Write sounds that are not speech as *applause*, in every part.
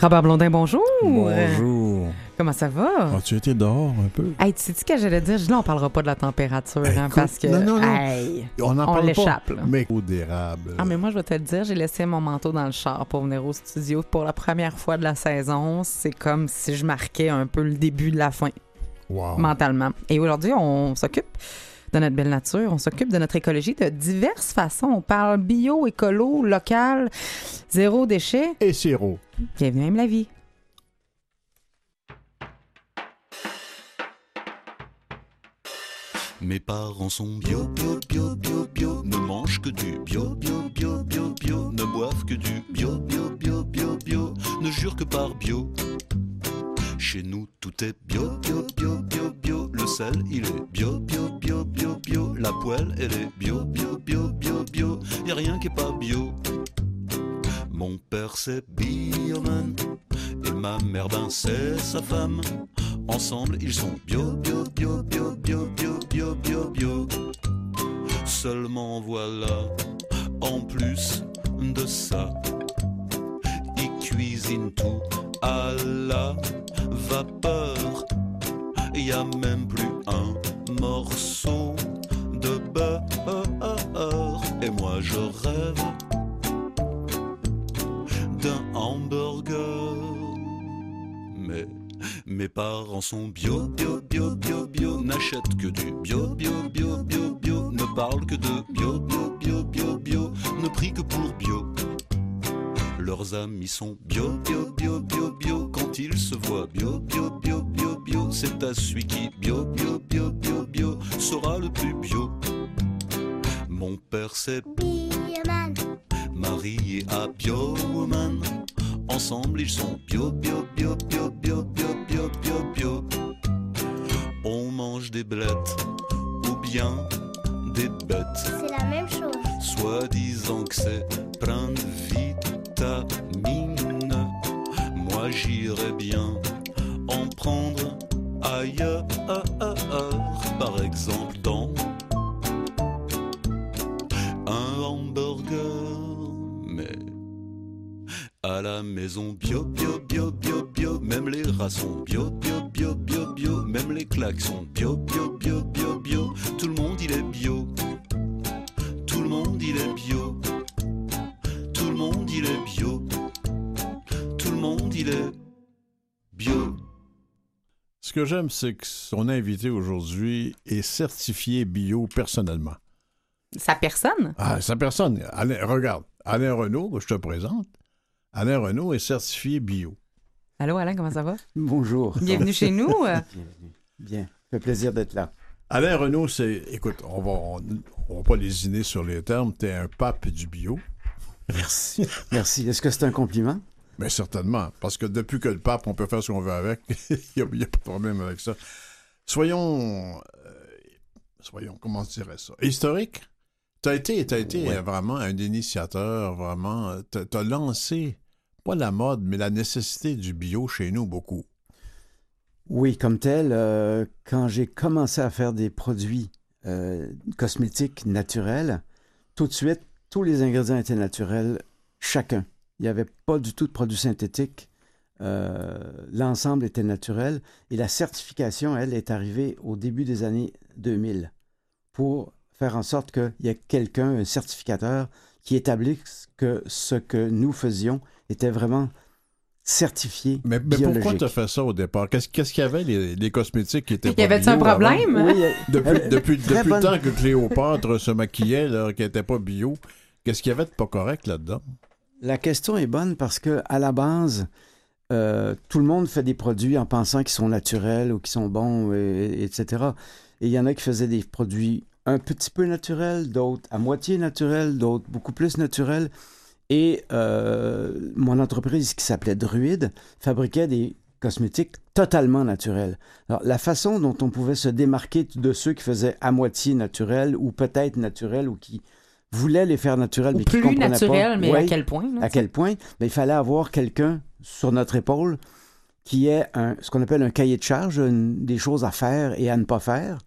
Robert Blondin, bonjour. Bonjour. Comment ça va? As-tu été dehors un peu? Hey, tu sais-tu ce que j'allais dire? Là, on parlera pas de la température, hein, Écoute, parce que. non, non, non. Hey. On en On parle l'échappe, pas. là. Mais eau d'érable. Ah, mais moi, je vais te le dire, j'ai laissé mon manteau dans le char pour venir au studio pour la première fois de la saison. C'est comme si je marquais un peu le début de la fin, Wow. mentalement. Et aujourd'hui, on s'occupe de notre belle nature, on s'occupe de notre écologie de diverses façons. On parle bio, écolo, local, zéro déchet. Et sirop. Bienvenue à la vie. Mes parents sont bio, bio, bio, bio, bio, ne mangent que du bio, bio, bio, bio, bio, ne boivent que du bio, bio, bio, bio, bio, ne jurent que par bio. Chez nous tout est bio, bio, bio, bio, bio, le sel il est bio, bio, bio, bio, bio, la poêle elle est bio, bio, bio, bio, bio, y a rien qui est pas bio. Mon père c'est bioman et ma mère ben c'est sa femme. Ensemble ils sont bio, bio, bio, bio, bio, bio, bio, bio, bio. Seulement voilà, en plus de ça, ils cuisinent tout à la vapeur. Y a même plus un morceau de beurre. Et moi je rêve d'un hamburger. Mais mes parents sont bio, bio, bio, bio, bio, n'achètent que du bio, bio, bio, bio, bio, ne parlent que de bio, bio, bio, bio, bio, ne prient que pour bio. Leurs amis sont bio, bio, bio, bio, bio, quand ils se voient bio, bio, bio, bio, bio, c'est à celui qui bio, bio, bio, bio, bio, sera le plus bio. Mon père c'est Bioman, marié à Biowoman. Ensemble, ils sont bio, bio, bio, bio, bio, bio, bio, bio, bio. On mange des blettes ou bien des bêtes, c'est la même chose. soi-disant que c'est plein de vitamines. Moi, j'irais bien en prendre ailleurs, par exemple dans un hamburger. À la maison bio, bio, bio, bio, bio, même les rats sont bio, bio, bio, bio, bio, même les claques sont bio, bio, bio, bio, bio, tout le monde il est bio. Tout le monde il est bio. Tout le monde il est bio. Tout le monde il est bio. Ce que j'aime, c'est que son invité aujourd'hui est certifié bio personnellement. Sa personne? Ah, sa personne. Alain, regarde, Alain Renault, que je te présente. Alain Renault est certifié bio. Allô, Alain, comment ça va? Bonjour. Bienvenue chez nous. *laughs* Bienvenue. Bien. Ça fait plaisir d'être là. Alain Renault, c'est. Écoute, on va, on, on va pas lésiner sur les termes. T'es un pape du bio. Merci. Merci. Est-ce que c'est un compliment? Mais certainement, parce que depuis que le pape, on peut faire ce qu'on veut avec, *laughs* il n'y a pas de problème avec ça. Soyons, euh, soyons, comment je dirais ça, historique. Tu as été, t'as été Ouais. euh, vraiment un initiateur, vraiment, tu as lancé, pas la mode, mais la nécessité du bio chez nous beaucoup. Oui, comme tel, euh, quand j'ai commencé à faire des produits euh, cosmétiques naturels, tout de suite, tous les ingrédients étaient naturels, chacun. Il n'y avait pas du tout de produits synthétiques. Euh, L'ensemble était naturel. Et la certification, elle, est arrivée au début des années 2000 pour faire en sorte qu'il y ait quelqu'un, un certificateur, qui établisse que ce que nous faisions était vraiment certifié. Mais, mais pourquoi tu as fait ça au départ? Qu'est-ce qu'il y avait, les, les cosmétiques qui étaient Y pas avait-tu bio un problème? Oui, euh, Depuis, Euh, depuis, très depuis bonne- le temps que Cléopâtre se maquillait, là, qui n'était pas bio, qu'est-ce qu'il y avait de pas correct là-dedans? La question est bonne parce que à la base, euh, tout le monde fait des produits en pensant qu'ils sont naturels ou qu'ils sont bons, et- etc. Et il y en a qui faisaient des produits un petit peu naturels, d'autres à moitié naturels, d'autres beaucoup plus naturels. Et euh, mon entreprise qui s'appelait Druide fabriquait des cosmétiques totalement naturels. Alors, la façon dont on pouvait se démarquer de ceux qui faisaient à moitié naturels ou peut-être naturels ou qui voulaient les faire naturels Ou mais qui plus comprenaient naturel, pas. mais à quel point? là, À quel point? Ben, il fallait avoir quelqu'un sur notre épaule qui ait un, ce qu'on appelle un cahier de charge, une- des choses à faire et à ne pas faire.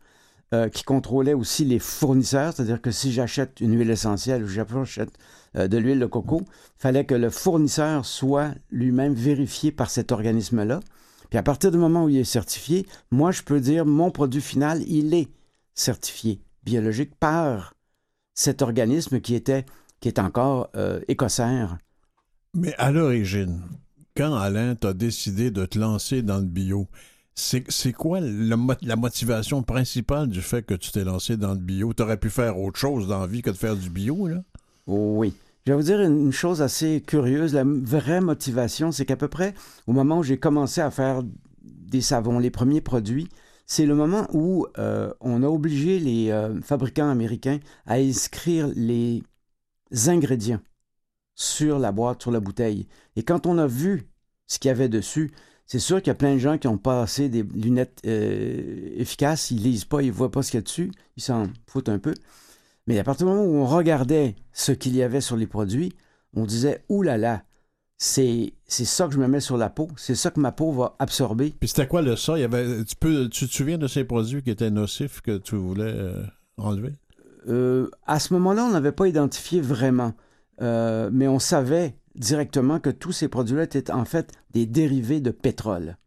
Euh, qui contrôlait aussi les fournisseurs, c'est-à-dire que si j'achète une huile essentielle ou j'achète euh, de l'huile de coco, il fallait que le fournisseur soit lui-même vérifié par cet organisme-là. Puis à partir du moment où il est certifié, moi, je peux dire mon produit final, il est certifié biologique par cet organisme qui était qui est encore euh. Mais à l'origine, quand Alain t'a décidé de te lancer dans le bio, c'est quoi la motivation principale du fait que tu t'es lancé dans le bio? Tu aurais pu faire autre chose dans la vie que de faire du bio, là? Oui. Je vais vous dire une chose assez curieuse. La vraie motivation, c'est qu'à peu près au moment où j'ai commencé à faire des savons, les premiers produits, c'est le moment où euh, on a obligé les euh, fabricants américains à inscrire les ingrédients sur la boîte, sur la bouteille. Et quand on a vu ce qu'il y avait dessus, c'est sûr qu'il y a plein de gens qui ont passé des lunettes euh, efficaces, ils lisent pas, ils voient pas ce qu'il y a dessus, ils s'en foutent un peu. Mais à partir du moment où on regardait ce qu'il y avait sur les produits, on disait Ouh là là, c'est c'est ça que je me mets sur la peau, c'est ça que ma peau va absorber. Puis c'était quoi le ça? Il y avait, tu, peux, tu te souviens de ces produits qui étaient nocifs que tu voulais euh, enlever? Euh, à ce moment-là, on n'avait pas identifié vraiment, Euh, mais on savait directement que tous ces produits-là étaient en fait des dérivés de pétrole.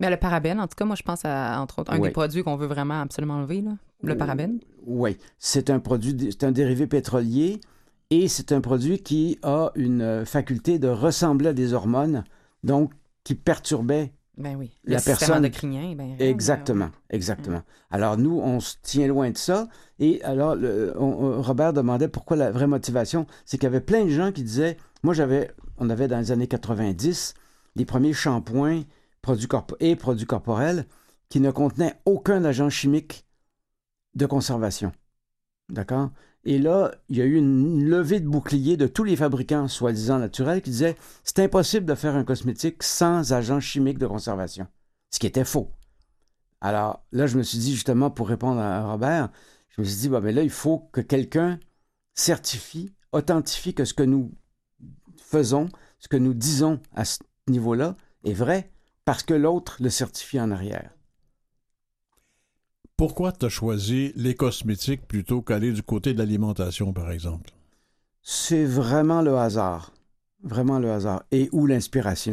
Mais le parabène, en tout cas, moi, je pense à, entre autres, un des produits qu'on veut vraiment absolument enlever, là, le parabène. Oui, c'est un produit, c'est un dérivé pétrolier et c'est un produit qui a une euh, faculté de ressembler à des hormones, donc qui perturbait Ben oui. La le personne- endocrinien, ben, Exactement, exactement. Alors nous, on se tient loin de ça. Et alors, le- on- Robert demandait pourquoi la vraie motivation, c'est qu'il y avait plein de gens qui disaient, moi on avait dans les années 90 les premiers shampoings produits et produits corporels qui ne contenaient aucun agent chimique de conservation. D'accord? Et là, il y a eu une levée de bouclier de tous les fabricants soi-disant naturels qui disaient c'est impossible de faire un cosmétique sans agent chimique de conservation. Ce qui était faux. Alors là, je me suis dit, justement, pour répondre à Robert, je me suis dit, bah, là, il faut que quelqu'un certifie, authentifie que ce que nous faisons, ce que nous disons à ce niveau-là est vrai, parce que l'autre le certifie en arrière. Pourquoi tu as choisi les cosmétiques plutôt qu'aller du côté de l'alimentation, par exemple? C'est vraiment le hasard. Vraiment le hasard. Et ou l'inspiration.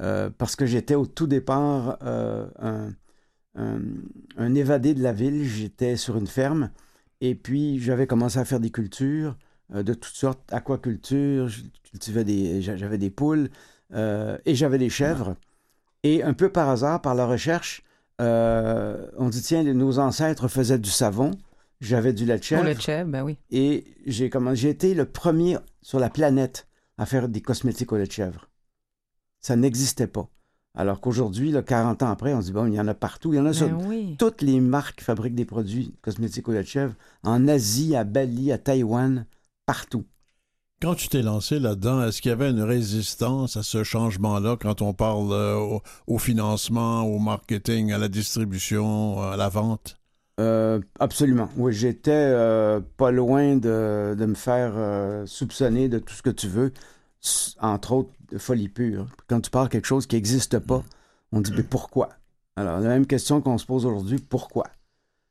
Euh, parce que j'étais au tout départ euh, un, un- un évadé de la ville. J'étais sur une ferme. Et puis, j'avais commencé à faire des cultures de toutes sortes. Aquaculture, je cultivais des, j'a- j'avais des poules euh, et j'avais des chèvres. Et un peu par hasard, par la recherche, euh, on dit, tiens, nos ancêtres faisaient du savon. J'avais du lait de Pour chèvre. le chèvre, ben oui. Et j'ai commencé, j'ai été le premier sur la planète à faire des cosmétiques au lait de chèvre. Ça n'existait pas. Alors qu'aujourd'hui, là, 40 ans après, on se dit, bon, il y en a partout. Il y en a sur Ben oui. toutes les marques fabriquent des produits cosmétiques au lait de chèvre. En Asie, à Bali, à Taïwan, partout. Quand tu t'es lancé là-dedans, est-ce qu'il y avait une résistance à ce changement-là quand on parle euh, au, au financement, au marketing, à la distribution, à la vente? Euh, absolument. Oui, j'étais euh, pas loin de, de me faire euh, soupçonner de tout ce que tu veux, entre autres de folie pure. Quand tu parles quelque chose qui n'existe pas, on dit mais pourquoi? Alors, la même question qu'on se pose aujourd'hui, pourquoi?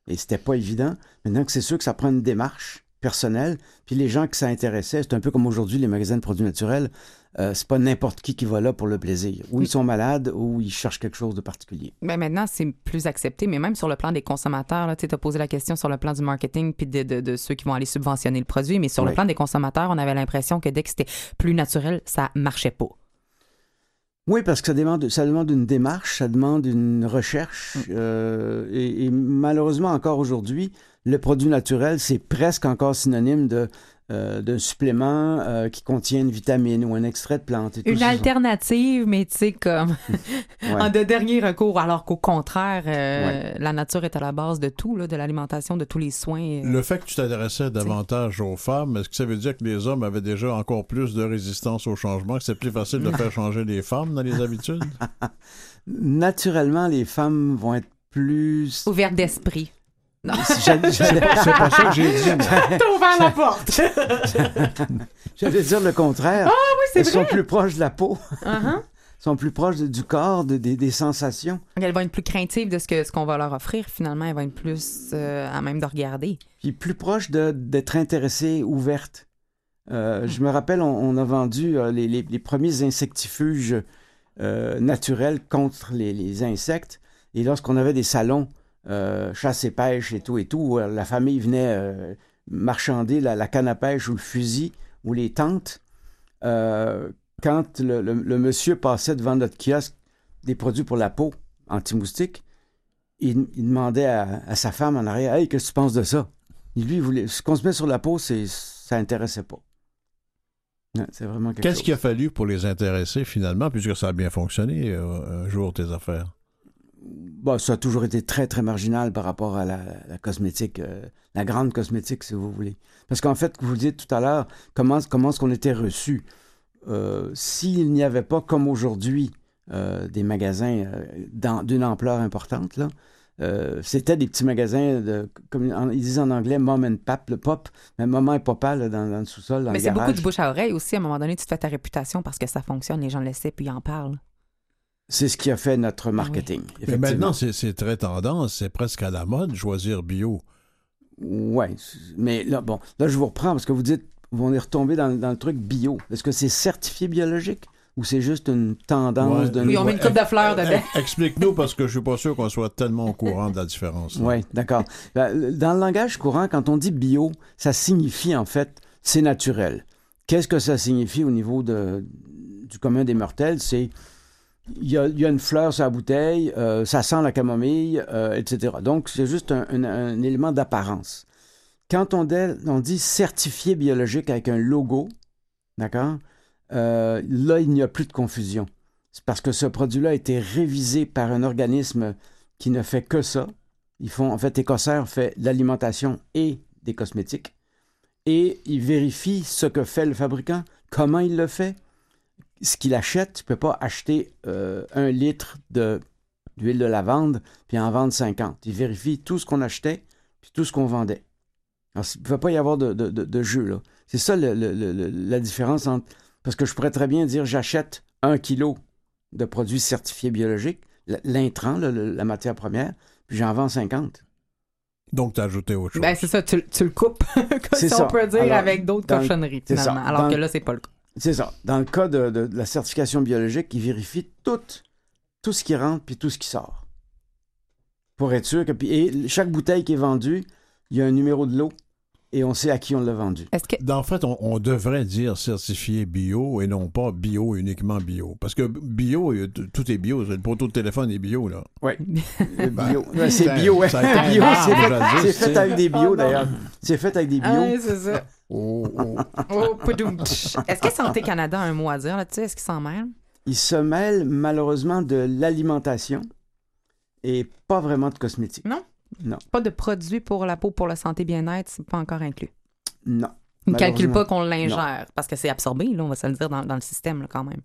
Et c'était pas évident. Maintenant que c'est sûr que ça prend une démarche personnelle, puis les gens que ça intéressait, c'est un peu comme aujourd'hui les magasins de produits naturels, euh, c'est pas n'importe qui qui va là pour le plaisir. Ou ils sont malades, ou ils cherchent quelque chose de particulier. Ben maintenant, c'est plus accepté, mais même sur le plan des consommateurs, tu as posé la question sur le plan du marketing puis de, de- de ceux qui vont aller subventionner le produit, mais sur le plan des consommateurs, on avait l'impression que dès que c'était plus naturel, ça marchait pas. Oui, parce que ça demande, ça demande une démarche, ça demande une recherche. euh, et, et malheureusement, encore aujourd'hui, le produit naturel, c'est presque encore synonyme de, euh, d'un supplément euh, qui contient une vitamine ou un extrait de plante. et tout Une alternative, mais tu sais, comme *laughs* Ouais. *laughs* en de dernier recours, alors qu'au contraire, euh, la nature est à la base de tout, là, de l'alimentation, de tous les soins. euh. Le fait que tu t'adressais davantage aux femmes, est-ce que ça veut dire que les hommes avaient déjà encore plus de résistance au changement, que c'est plus facile de faire changer les femmes dans les habitudes? *laughs* Naturellement, les femmes vont être plus... Ouverte d'esprit. J'allais- *laughs* C'est pas ça que j'ai dit. T'as ouvert la porte! *laughs* j'allais dire le contraire. oui, c'est Elles sont vrai! plus proches de la peau. Uh-huh. sont plus proches de- du corps, de- des, des sensations. Donc, elle va être plus craintive de ce que ce qu'on va leur offrir. Finalement, elle va être plus euh, à même de regarder. puis plus proche de- d'être intéressée, ouverte. Euh, Je me rappelle, on, on a vendu euh, les, les- les premiers insectifuges naturels contre les, les insectes. Et lorsqu'on avait des salons, euh, chasse et pêche et tout et tout, la famille venait euh, marchander la, la canne à pêche ou le fusil ou les tentes. euh, quand le, le- le monsieur passait devant notre kiosque des produits pour la peau anti-moustique, il, il demandait à, à sa femme en arrière Hey, qu'est-ce que tu penses de ça Et Lui, il voulait, ce qu'on se met sur la peau, c'est, ça intéressait pas. C'est vraiment Qu'est-ce qu'il a fallu pour les intéresser finalement, puisque ça a bien fonctionné un jour, tes affaires? Bon, ça a toujours été très, très marginal par rapport à la, la cosmétique, euh, la grande cosmétique, si vous voulez. Parce qu'en fait, vous le dites tout à l'heure, comment, comment est-ce qu'on était reçu? Euh, S'il n'y avait pas, comme aujourd'hui, euh, des magasins d'une ampleur importante, là, c'était des petits magasins, de, comme en- ils disent en anglais, mom and pap, le pop, mais maman et papa là, dans, dans le sous-sol, Mais c'est beaucoup du bouche à oreille aussi. À un moment donné, tu te fais ta réputation parce que ça fonctionne. Les gens le savent puis ils en parlent. C'est ce qui a fait notre marketing. Mais maintenant, c'est très tendance, c'est presque à la mode, choisir bio. Oui, mais là, bon, là, je vous reprends parce que vous dites, on est retombé dans, dans le truc bio. Est-ce que c'est certifié biologique ou c'est juste une tendance Ouais. de... Oui, on met une coupe de fleurs dedans. Explique-nous, parce que je suis pas sûr qu'on soit tellement au courant de la différence. Oui, d'accord. Ben, Dans le langage courant, quand on dit bio, ça signifie en fait, c'est naturel. Qu'est-ce que ça signifie au niveau de, du commun des mortels? C'est il y, a, une fleur sur la bouteille, euh, ça sent la camomille, euh, etc. Donc, c'est juste un, élément d'apparence. Quand on, dit certifié biologique avec un logo, d'accord? Euh, là, il n'y a plus de confusion. C'est parce que ce produit-là a été révisé par un organisme qui ne fait que ça. Ils font, en fait, Écosseur fait l'alimentation et des cosmétiques. Et ils vérifient ce que fait le fabricant, comment il le fait, ce qu'il achète. Tu ne peux pas acheter euh, un litre de- d'huile de lavande puis en vendre 50. Ils vérifient tout ce qu'on achetait puis tout ce qu'on vendait. Alors, il ne peut pas y avoir de, de- de- de jeu, là. C'est ça le- le- le- le- la différence entre... Parce que je pourrais très bien dire, j'achète un kilo de produits certifiés biologiques, l'intrant, la matière première, puis j'en vends 50. Donc, tu as ajouté autre chose. Ben, c'est ça, tu, tu le coupes, *laughs* comme si ça. on peut dire, Alors, avec d'autres cochonneries, finalement. Alors Dans que là, c'est pas le cas. C'est ça. Dans le cas de, de- de la certification biologique, ils vérifient tout, tout ce qui rentre puis tout ce qui sort. Pour être sûr que. et chaque bouteille qui est vendue, il y a un numéro de l'eau et on sait à qui on l'a vendu. Est-ce que. En fait, on, on devrait dire certifié bio et non pas bio uniquement bio. Parce que bio, tout est bio. Le poteau de téléphone est bio, là. Le *laughs* Ben, bio. Ouais, *laughs* c'est bio, ouais. Bio, c'est fait, avec des bio, Oh, non. d'ailleurs. C'est fait avec des bio. Ah, c'est ça. Oh, oh. Oh. Est-ce que Santé Canada a un mot à dire là-dessus? Est-ce qu'ils s'en mêlent? Il se mêle malheureusement de l'alimentation et pas vraiment de cosmétiques. Pas de produits pour la peau, pour la santé bien-être, c'est pas encore inclus. Non. Ils ne calculent pas qu'on l'ingère, parce que c'est absorbé, là, on va se le dire, dans, dans le système, là, quand même.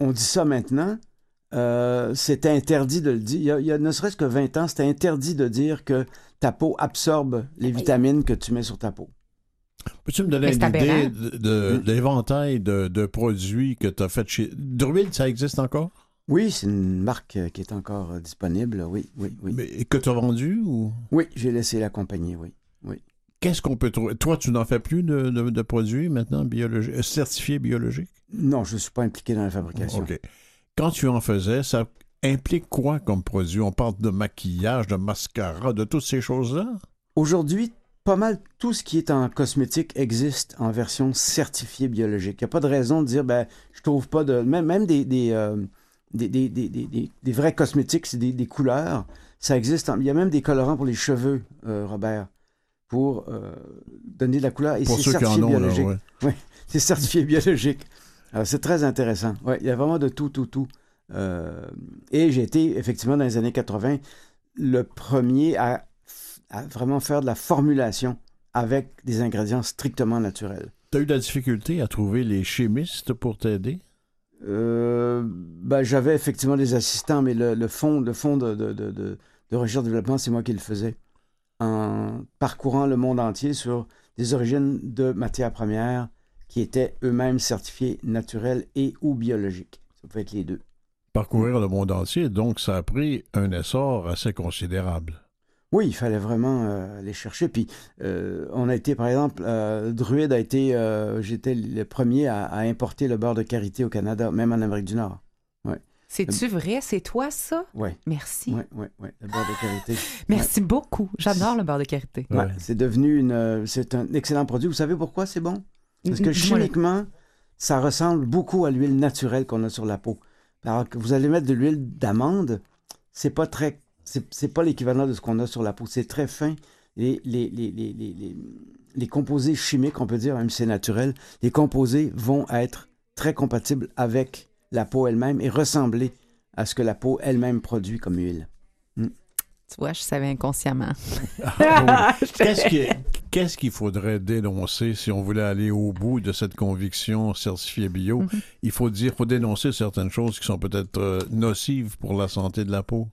on dit ça maintenant. Euh, c'était interdit de le dire. Il y a, il y a ne serait-ce que 20 ans, c'était interdit de dire que ta peau absorbe les vitamines que tu mets sur ta peau. Peux-tu me donner une idée aberrant. de, l'éventail de, de produits que tu as fait chez. Druide, ça existe encore? Oui, c'est une marque euh, qui est encore euh, disponible. Oui, oui, oui. Mais que tu as vendu ou? Oui, j'ai laissé la compagnie, oui. Qu'est-ce qu'on peut trouver? Toi, tu n'en fais plus de, de- de produits maintenant biologiques, euh, certifiés biologiques? Non, je ne suis pas impliqué dans la fabrication. OK. Quand tu en faisais, ça implique quoi comme produit? On parle de maquillage, de mascara, de toutes ces choses-là? Aujourd'hui, pas mal tout ce qui est en cosmétique existe en version certifiée biologique. Il n'y a pas de raison de dire, ben, je trouve pas de. Même, même des, des, euh, des, des, vrais cosmétiques, c'est des, couleurs. Ça existe. en- Il y a même des colorants pour les cheveux, euh, Robert, pour euh, donner de la couleur. Et Pour c'est ceux qui en certifié ont, là, biologique. ouais. *laughs* C'est certifié biologique. Alors, c'est très intéressant. Ouais, il y a vraiment de tout, tout, tout. Euh, et j'ai été, effectivement, dans les années 80, le premier à, à vraiment faire de la formulation avec des ingrédients strictement naturels. Tu as eu de la difficulté à trouver les chimistes pour t'aider? Euh, ben, j'avais effectivement des assistants, mais le, le fond, le fond de, de, de, de- de recherche et développement, c'est moi qui le faisais. En parcourant le monde entier sur des origines de matières premières qui étaient eux-mêmes certifiées naturelles et ou biologiques. Ça peut être les deux. parcourir le monde entier. Donc, ça a pris un essor assez considérable. Oui, il fallait vraiment euh, aller chercher. Puis, euh, on a été, par exemple, euh, Druide a été, euh, j'étais le premier à, à importer le beurre de karité au Canada, même en Amérique du Nord. C'est-tu vrai? C'est toi, ça? Oui, Merci. oui, oui, oui, le beurre de karité. *laughs* Merci beaucoup. J'adore le beurre de karité. Ouais, Ouais. c'est devenu une, c'est un excellent produit. Vous savez pourquoi c'est bon? Parce que chimiquement, ça ressemble beaucoup à l'huile naturelle qu'on a sur la peau. Alors que vous allez mettre de l'huile d'amande, c'est pas très, c'est pas l'équivalent de ce qu'on a sur la peau. C'est très fin. Les, les, les, les, les, les- les composés chimiques, on peut dire, même si c'est naturel, les composés vont être très compatibles avec la peau elle-même et ressembler à ce que la peau elle-même produit comme huile. Tu vois, je savais inconsciemment. *laughs* Ah, oui. *laughs* Qu'est-ce qui- qu'est-ce qu'il faudrait dénoncer si on voulait aller au bout de cette conviction certifiée bio? Mhm. Il faut dire, faut dénoncer certaines choses qui sont peut-être euh, nocives pour la santé de la peau,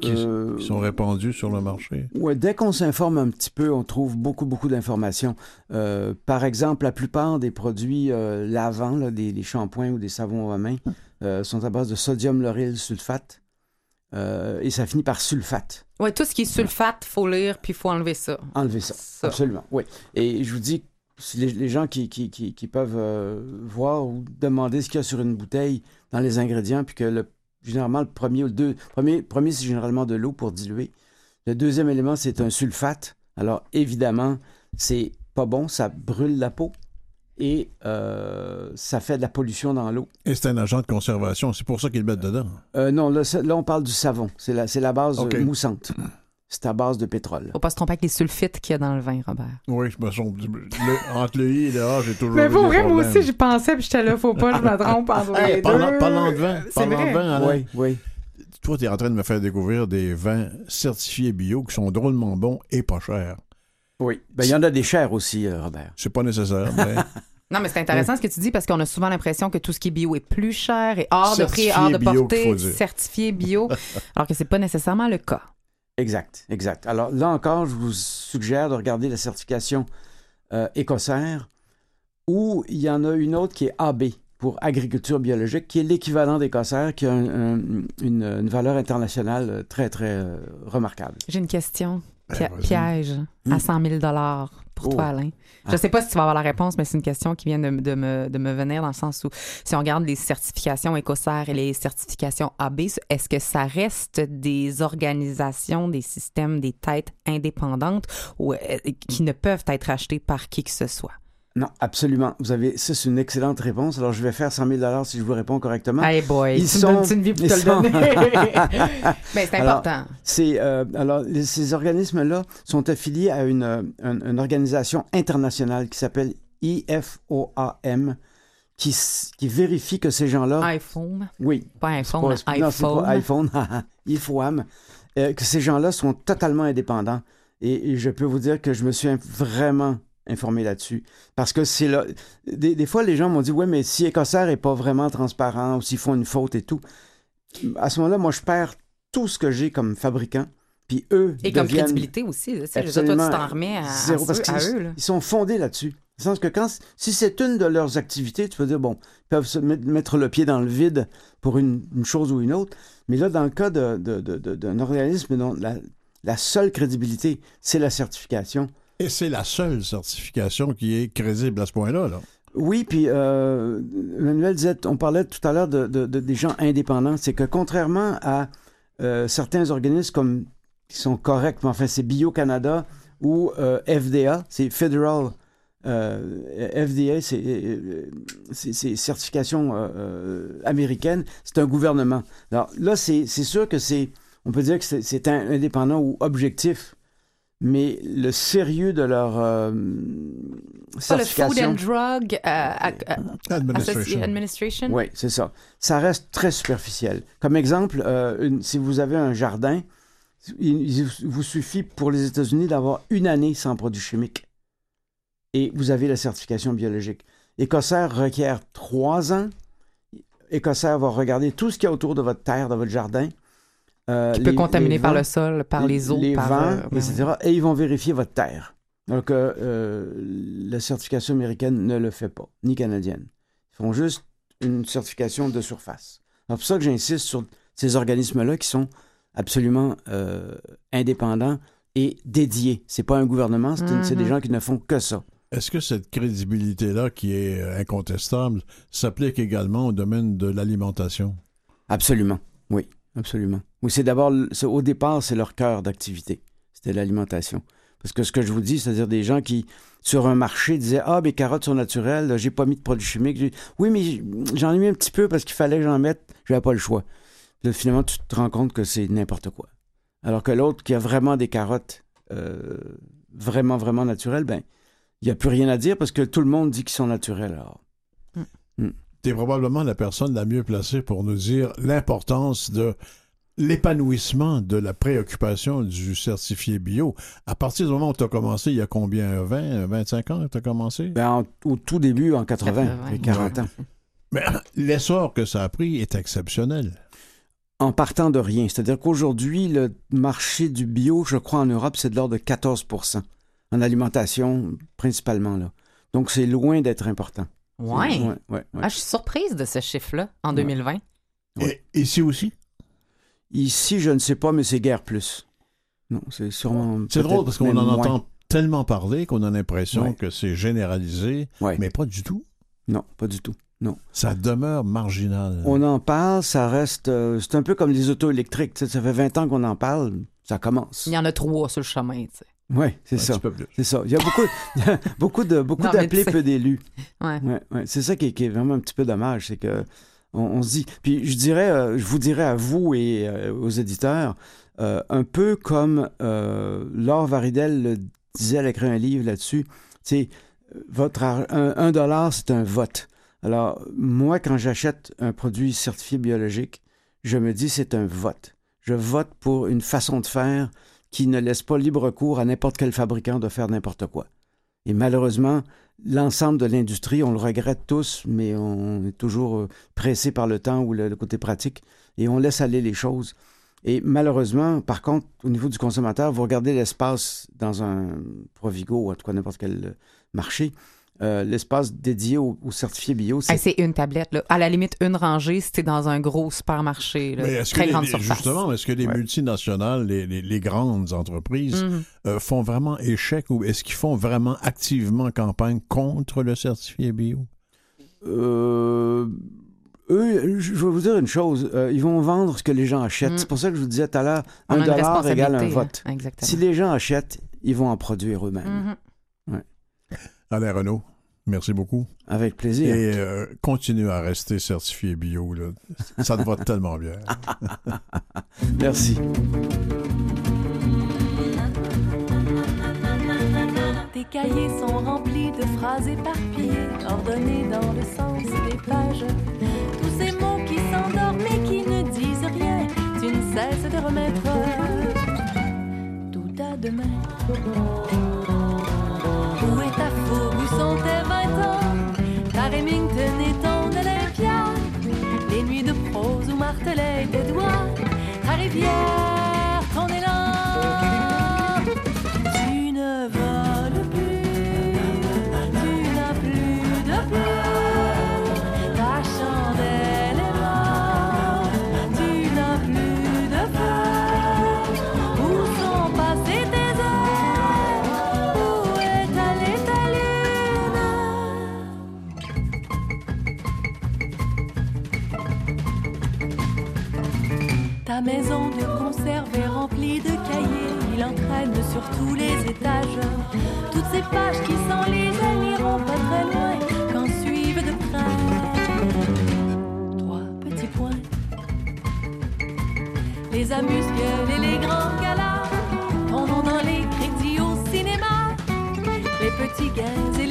qui, Euh, qui sont répandues sur le marché. Ouais, dès qu'on s'informe un petit peu, on trouve beaucoup, beaucoup d'informations. Euh, par exemple, la plupart des produits euh, lavants, là, des, des shampoings ou des savons à main, euh, sont à base de sodium lauryl sulfate. Euh, et ça finit par sulfate. Ouais, tout ce qui est sulfate, faut lire, puis faut enlever ça. Enlevez ça. Ça. Absolument, oui. Et je vous dis, les, les gens qui, qui, qui, qui peuvent euh, voir ou demander ce qu'il y a sur une bouteille dans les ingrédients, puis que le, généralement le premier ou le deux, premier, premier c'est généralement de l'eau pour diluer. Le deuxième élément, c'est un sulfate. Alors évidemment, c'est pas bon, ça brûle la peau et euh, ça fait de la pollution dans l'eau. Et c'est un agent de conservation, c'est pour ça qu'ils le mettent dedans. Euh, non, là, on parle du savon. C'est la, base moussante. C'est à base de pétrole. Faut pas se tromper avec les sulfites qu'il y a dans le vin, Robert. Oui, je me sens. le- entre le i et le a, j'ai toujours. Mais pour vrai, moi aussi, j'y pensais, puis j'étais là, faut pas, je me *laughs* trompe entre Hey, les parlant, deux. parlant de vin, parlant vrai. de vin, Alain, Oui, oui. toi, tu es en train de me faire découvrir des vins certifiés bio qui sont drôlement bons et pas chers. Oui. Ben, il y en a des chers aussi, euh, Robert. C'est pas nécessaire, mais *laughs* Non, mais c'est intéressant ce que tu dis parce qu'on a souvent l'impression que tout ce qui est bio est plus cher et hors de prix, hors de portée, certifié bio, *laughs* alors que c'est pas nécessairement le cas. Exact, exact. Alors là encore, je vous suggère de regarder la certification euh, écossaire ou il y en a une autre qui est AB pour agriculture biologique, qui est l'équivalent d'écossaire, qui a un- un- une, une valeur internationale euh, très, très euh, remarquable. J'ai une question. Ben, Pi- piège à Hmm. 100 000 pour Oh. toi, Alain. Je Ah. sais pas si tu vas avoir la réponse, mais c'est une question qui vient de, de me, de me venir dans le sens où si on regarde les certifications écossaires et les certifications AB, est-ce que ça reste des organisations, des systèmes, des têtes indépendantes ou euh, qui ne peuvent être achetées par qui que ce soit? Non, absolument. Vous avez, ça c'est une excellente réponse. Alors je vais faire 100 000 si je vous réponds correctement. Hey boy, Ils tu sont- me donnes une vie pour te sont- le donner. Mais *laughs* *laughs* c'est Alors, important. C'est euh, alors ces organismes-là sont affiliés à une, euh, une, une organisation internationale qui s'appelle IFOAM, qui, qui vérifie que ces gens-là, iPhone, oui, pas c'est iPhone, pas- c'est- non, c'est iPhone. pas iPhone, IFOAM, *laughs* euh, que ces gens-là sont totalement indépendants. Et, et je peux vous dire que je me suis vraiment informé là-dessus. Parce que c'est là. Des, des fois, les gens m'ont dit Ouais, mais si Écossaire n'est pas vraiment transparent ou s'ils font une faute et tout, à ce moment-là, moi, je perds tout ce que j'ai comme fabricant. Puis eux. Et comme crédibilité aussi. là, dire, toi, tu Absolument. t'en remets à, à Zéro, ceux- parce à qu'ils eux. là. ils sont fondés là-dessus. Dans le sens que quand, si c'est une de leurs activités, tu peux dire, bon, ils peuvent se mettre, le pied dans le vide pour une, une chose ou une autre. Mais là, dans le cas de- de- de- de- d'un organisme dont la, la seule crédibilité, c'est la certification. Et c'est la seule certification qui est crédible à ce point-là. Là. Oui, puis euh, Manuel disait, on parlait tout à l'heure de, de- de- des gens indépendants, c'est que contrairement à euh, certains organismes comme qui sont corrects, mais enfin c'est Bio-Canada ou euh, FDA, c'est Federal euh, FDA, c'est certification américaine, c'est un gouvernement. Alors là, c'est sûr que c'est, on peut dire que c'est- indépendant ou objectif, mais le sérieux de leur euh, Pas le Food certification... and Drug euh, Administration. Administration. Oui, c'est ça. Ça reste très superficiel. Comme exemple, euh, une- si vous avez un jardin, il, il vous suffit pour les États-Unis d'avoir une année sans produits chimiques. Et vous avez la certification biologique. Écossaire requiert trois ans. Écossaire va regarder tout ce qu'il y a autour de votre terre, de votre jardin. Euh, Qui peut les- contaminer les par vents, le sol, par les eaux, les par vents, euh, etc. Et ils vont vérifier votre terre. Donc, euh, euh, la certification américaine ne le fait pas, ni canadienne. Ils font juste une certification de surface. C'est pour ça que j'insiste sur ces organismes-là qui sont absolument euh, indépendants et dédiés. C'est pas un gouvernement, c'est des Mhm. gens qui ne font que ça. Est-ce que cette crédibilité-là, qui est incontestable, s'applique également au domaine de l'alimentation? Absolument, oui, absolument. Oui, c'est d'abord, au départ, c'est leur cœur d'activité. C'était l'alimentation. Parce que ce que je vous dis, c'est-à-dire des gens qui, sur un marché, disaient Ah, mes carottes sont naturelles, j'ai pas mis de produits chimiques. Oui, mais j'en ai mis un petit peu parce qu'il fallait que j'en mette, j'avais pas le choix. Finalement, tu te rends compte que c'est n'importe quoi. Alors que l'autre qui a vraiment des carottes euh, vraiment, vraiment naturelles, ben, il n'y a plus rien à dire parce que tout le monde dit qu'ils sont naturels. Alors, Tu es probablement la personne la mieux placée pour nous dire l'importance de l'épanouissement de la préoccupation du certifié bio. À partir du moment où tu as commencé, il y a combien? 20, 25 ans que tu as commencé? ben, en- au tout début, en 80, 80, et 40 ans. Mais *laughs* l'essor que ça a pris est exceptionnel. en partant de rien. C'est-à-dire qu'aujourd'hui, le marché du bio, je crois, en Europe, c'est de l'ordre de 14% en alimentation, principalement. là. Donc, c'est loin d'être important. Ouais. Ouais, ouais, ouais. Ah, je suis surprise de ce chiffre-là en Ouais. 2020. Ouais. Et ici aussi? Ici, je ne sais pas, mais c'est guère plus. Non, c'est sûrement. C'est drôle parce qu'on en moins. entend tellement parler qu'on a l'impression Ouais. que c'est généralisé, Ouais. mais pas du tout. Non, pas du tout. Ça demeure marginal. On en parle, ça reste. euh, c'est un peu comme les autos électriques. Ça fait 20 ans qu'on en parle, ça commence. Il y en a trois sur le chemin, tu sais. Oui, c'est ça. C'est ça. Il y a beaucoup, *laughs* beaucoup de beaucoup d'appelés, peu d'élus. Ouais. Ouais, ouais. C'est ça qui est, qui est vraiment un petit peu dommage, c'est que on, on se dit. Puis je dirais, euh, je vous dirais à vous et euh, aux éditeurs, euh, un peu comme euh, Laure Varidel le disait, elle a écrit un livre là-dessus. C'est votre un, un dollar, c'est un vote. Alors moi, quand j'achète un produit certifié biologique, je me dis c'est un vote. Je vote pour une façon de faire qui ne laisse pas libre cours à n'importe quel fabricant de faire n'importe quoi. Et malheureusement, l'ensemble de l'industrie, on le regrette tous, mais on est toujours euh, pressé par le temps ou le, côté pratique, et on laisse aller les choses. Et malheureusement, par contre, au niveau du consommateur, vous regardez l'espace dans un Provigo ou en tout cas n'importe quel euh, marché, euh, l'espace dédié au, au certifié bio, c'est Hey, une tablette, là. À la limite, une rangée si t'es dans un gros supermarché. là. Mais est-ce que Très les- grande les- surface. justement, est-ce que les Ouais. multinationales, les, les- les grandes entreprises Mhm. euh, font vraiment échec ou est-ce qu'ils font vraiment activement campagne contre le certifié bio? Euh, eux, je vais vous dire une chose, euh, ils vont vendre ce que les gens achètent. Mm. C'est pour ça que je vous disais tout à l'heure, On un dollar égale un vote. Exactement. Si les gens achètent, ils vont en produire eux-mêmes. Mhm. Alain Renault, merci beaucoup. Avec plaisir. Et euh, continue à rester certifié bio. Là. Ça te va *laughs* tellement bien. *laughs* Merci. Tes cahiers sont remplis de phrases éparpillées, ordonnées dans le sens des pages. Tous ces mots qui s'endorment et qui ne disent rien, tu ne cesses de remettre tout à demain. Ta fougue, sont tes 20 ans? Ta Remington et ton Olympia. Les nuits de prose où martelaient tes doigts. Ta rivière, Ta maison de conserve est remplie de cahiers, il entraîne sur tous les étages. Toutes ces pages qui s'enlisent, elles n'iront pas très loin qu'en suivent de près. Trois petits points. Les amuse-gueules et les grands galas, nom dans les crédits au cinéma. Les petits gaz et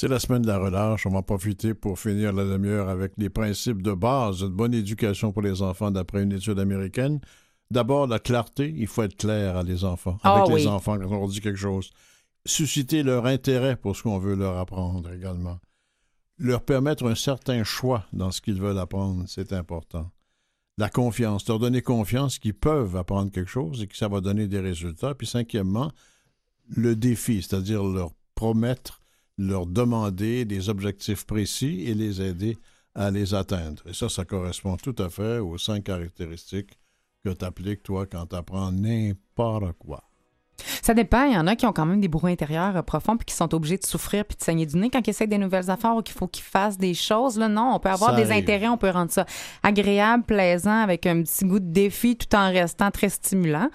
C'est la semaine de la relâche. On va en profiter pour finir la demi-heure avec les principes de base de bonne éducation pour les enfants d'après une étude américaine. D'abord, la clarté. Il faut être clair à les enfants. Ah avec les oui. enfants quand on leur dit quelque chose. Susciter leur intérêt pour ce qu'on veut leur apprendre également. Leur permettre un certain choix dans ce qu'ils veulent apprendre. C'est important. La confiance. Leur donner confiance qu'ils peuvent apprendre quelque chose et que ça va donner des résultats. Puis cinquièmement, le défi, c'est-à-dire leur promettre, leur demander des objectifs précis et les aider à les atteindre. Et ça, ça correspond tout à fait aux cinq caractéristiques que tu appliques, toi, quand tu apprends n'importe quoi. Ça dépend. Il y en a qui ont quand même des bourreaux intérieurs euh, profonds puis qui sont obligés de souffrir puis de saigner du nez quand ils essaient des nouvelles affaires ou qu'il faut qu'ils fassent des choses. Là, non, on peut avoir Ça des arrive. intérêts, on peut rendre ça agréable, plaisant, avec un petit goût de défi tout en restant très stimulant.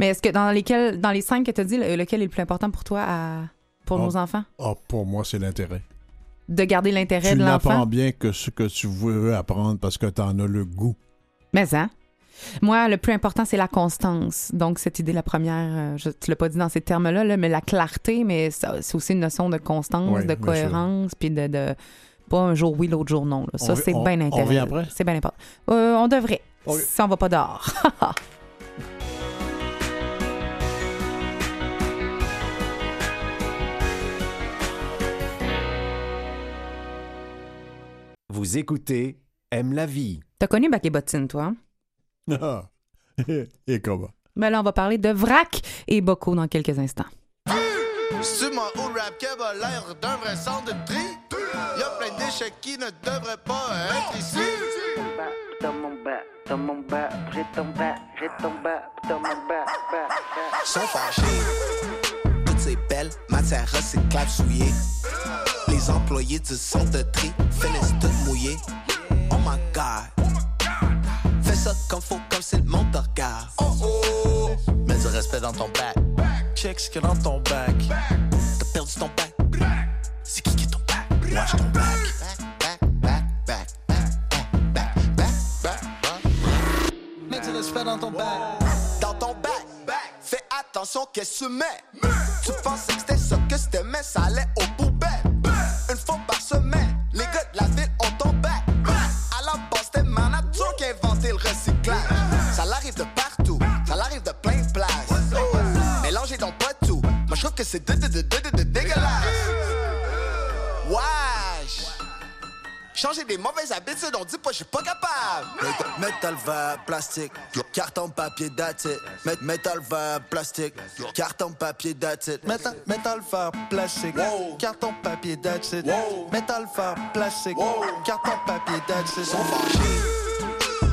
Mais est-ce que dans lesquels, dans les cinq que tu as dit, le- lequel est le plus important pour toi à- pour Oh. nos enfants? Ah, pour moi, c'est l'intérêt. De garder l'intérêt Tu de l'enfant? n'apprends bien que ce que tu veux apprendre parce que tu en as le goût. Mais hein? Moi, le plus important, c'est la constance. Donc, cette idée, la première, euh, je, tu l'as pas dit dans ces termes-là, là, mais la clarté, mais c'est aussi une notion de constance, Oui, de cohérence, puis de, de- Pas un jour oui, l'autre jour non. là. Ça, c'est bien on intéressant. revient après? C'est bien important. Euh, on devrait. Si on va pas dehors. *laughs* Vous écoutez Aime la vie. T'as connu Bac et Bottine, toi? hein? Ah. *laughs* et comment? Ben là, on va parler de vrac et Bocco dans quelques instants. C'est mon old rap keb a l'air d'un vrai centre de tri. Y'a plein de déchets qui ne devraient pas être ici. dans mon bas, dans mon bas, j'ai ton j'ai ton dans mon bas. Sont fâchés. Toutes ces belles matières recyclables souillées. Les employés du centre de tri finissent toutes mouillées. Oh my god. Fais ça comme faut, comme c'est le monde te regarde. Oh oh. Mets du respect dans ton bac. Check ce qu'il y a dans ton bac. T'as perdu ton bac. C'est qui qui est ton bac? Watch ton bac. Back, back, back, back, back, back, back, back. Mets du respect dans ton bac. Dans ton bac. Fais attention qu'est-ce que tu mets. Tu pensais que c'était ça que c'était, mais ça allait au poubelle. Les gars de la ville ont ton bac. À la base, c'était ma nature qui a inventé le recyclage. Ça l'arrive de partout, ça l'arrive de plein de places. Mélangez donc pas tout. Moi, je trouve que c'est de, de, de, de, Changer des mauvaises habitudes, on dit pas, je suis pas capable. Métal vert, plastique, carton, papier. Mét- Métal vert, plastique, carton, papier. Métal, métal vert, plastique, carton, papier, it. Métal vert, plastique, carton, papier, it. Sont fâchés.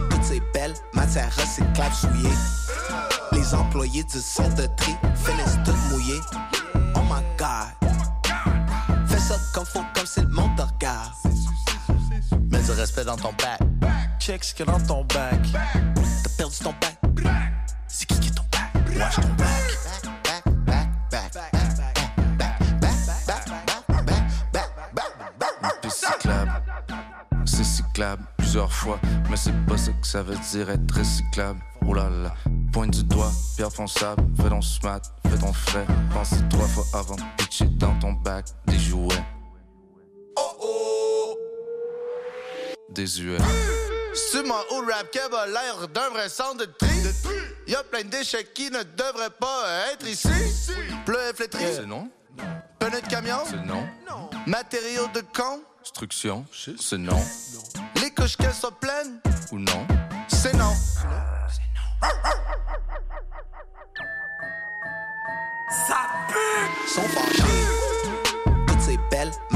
Toutes ces belles matières recyclables souillées. Les employés du centre de tri finissent toutes mouillées. Oh my god. Fais ça comme faut, comme c'est le monde te regarde. Respect dans ton bac. Check ce qu'il y a dans ton bac. T'as perdu ton bac. C'est qui qui est ton bac? Watch ton bac. C'est cyclable plusieurs fois, mais c'est pas ça que ça veut dire être recyclable. Oh là là, pointe du doigt, pierre fonçable, fais ton smat, fais ton frais. Pense trois fois avant de pitcher dans ton bac des jouets. Désuet. C'est mon rap keb a l'air d'un vrai centre de tri. Y'a plein de déchets qui ne devraient pas être ici. Bleu et flétri, C'est non, pneus de camion, c'est non. matériaux de con. Instruction, c'est non Les couches qu'elles soient pleines, ou non. c'est non. Ça pue! Sont fâchés.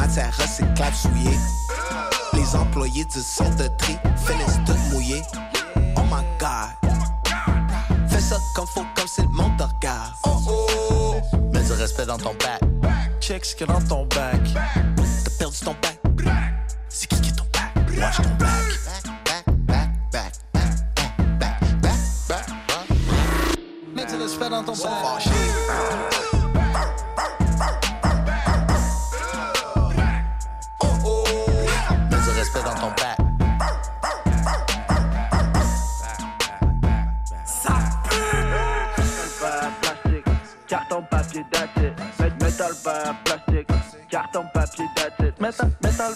Matières recyclables souillées. Les employés du centre de tri finissent toutes mouillées. Oh my god. Fais ça comme faut, comme c'est le monde te regarde. Oh oh. Mets du respect dans ton bac. Check ce qu'il y a dans ton bac. T'as perdu ton bac. C'est qui qui est ton bac? Watch ton bac. Mets du respect dans ton bac.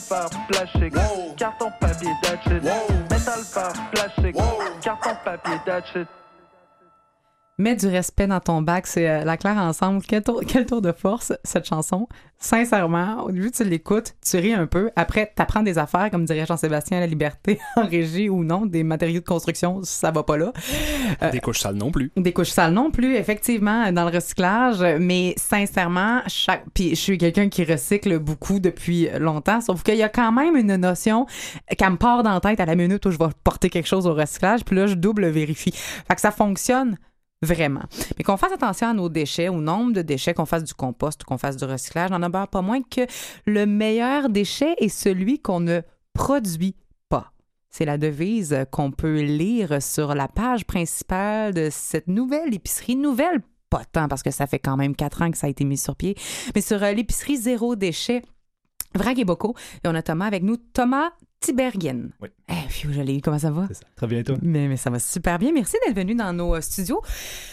Par plastique. Carton, papier, that's it. Métal par plastique. Carton, papier, it. Mets du respect dans ton bac, c'est euh, la Claire ensemble. Quel tour, quel tour de force, cette chanson? Sincèrement, au début, tu l'écoutes, tu ris un peu. Après, tu apprends des affaires, comme dirait Jean-Sébastien La Liberté, *laughs* en régie ou non, des matériaux de construction, ça va pas là. Euh, Des couches sales non plus. Des couches sales non plus, effectivement, dans le recyclage. Mais sincèrement, chaque. Puis je suis quelqu'un qui recycle beaucoup depuis longtemps, sauf qu'il y a quand même une notion qu'elle me part dans la tête à la minute où je vais porter quelque chose au recyclage, puis là, je double vérifie. Fait que ça fonctionne vraiment. Mais qu'on fasse attention à nos déchets, au nombre de déchets, qu'on fasse du compost qu'on fasse du recyclage, n'en a pas moins que le meilleur déchet est celui qu'on ne produit pas. C'est la devise qu'on peut lire sur la page principale de cette nouvelle épicerie. Nouvelle, pas tant, parce que ça fait quand même quatre ans que ça a été mis sur pied, mais sur euh, l'épicerie Zéro Déchet. Vrac et Bocaux. Et on a Thomas avec nous. Thomas Tibergen. Oui. Eh, pfiou, je l'ai eu. Comment ça va? C'est ça. Très bien, et toi? Mais, mais ça va super bien. Merci d'être venu dans nos euh, studios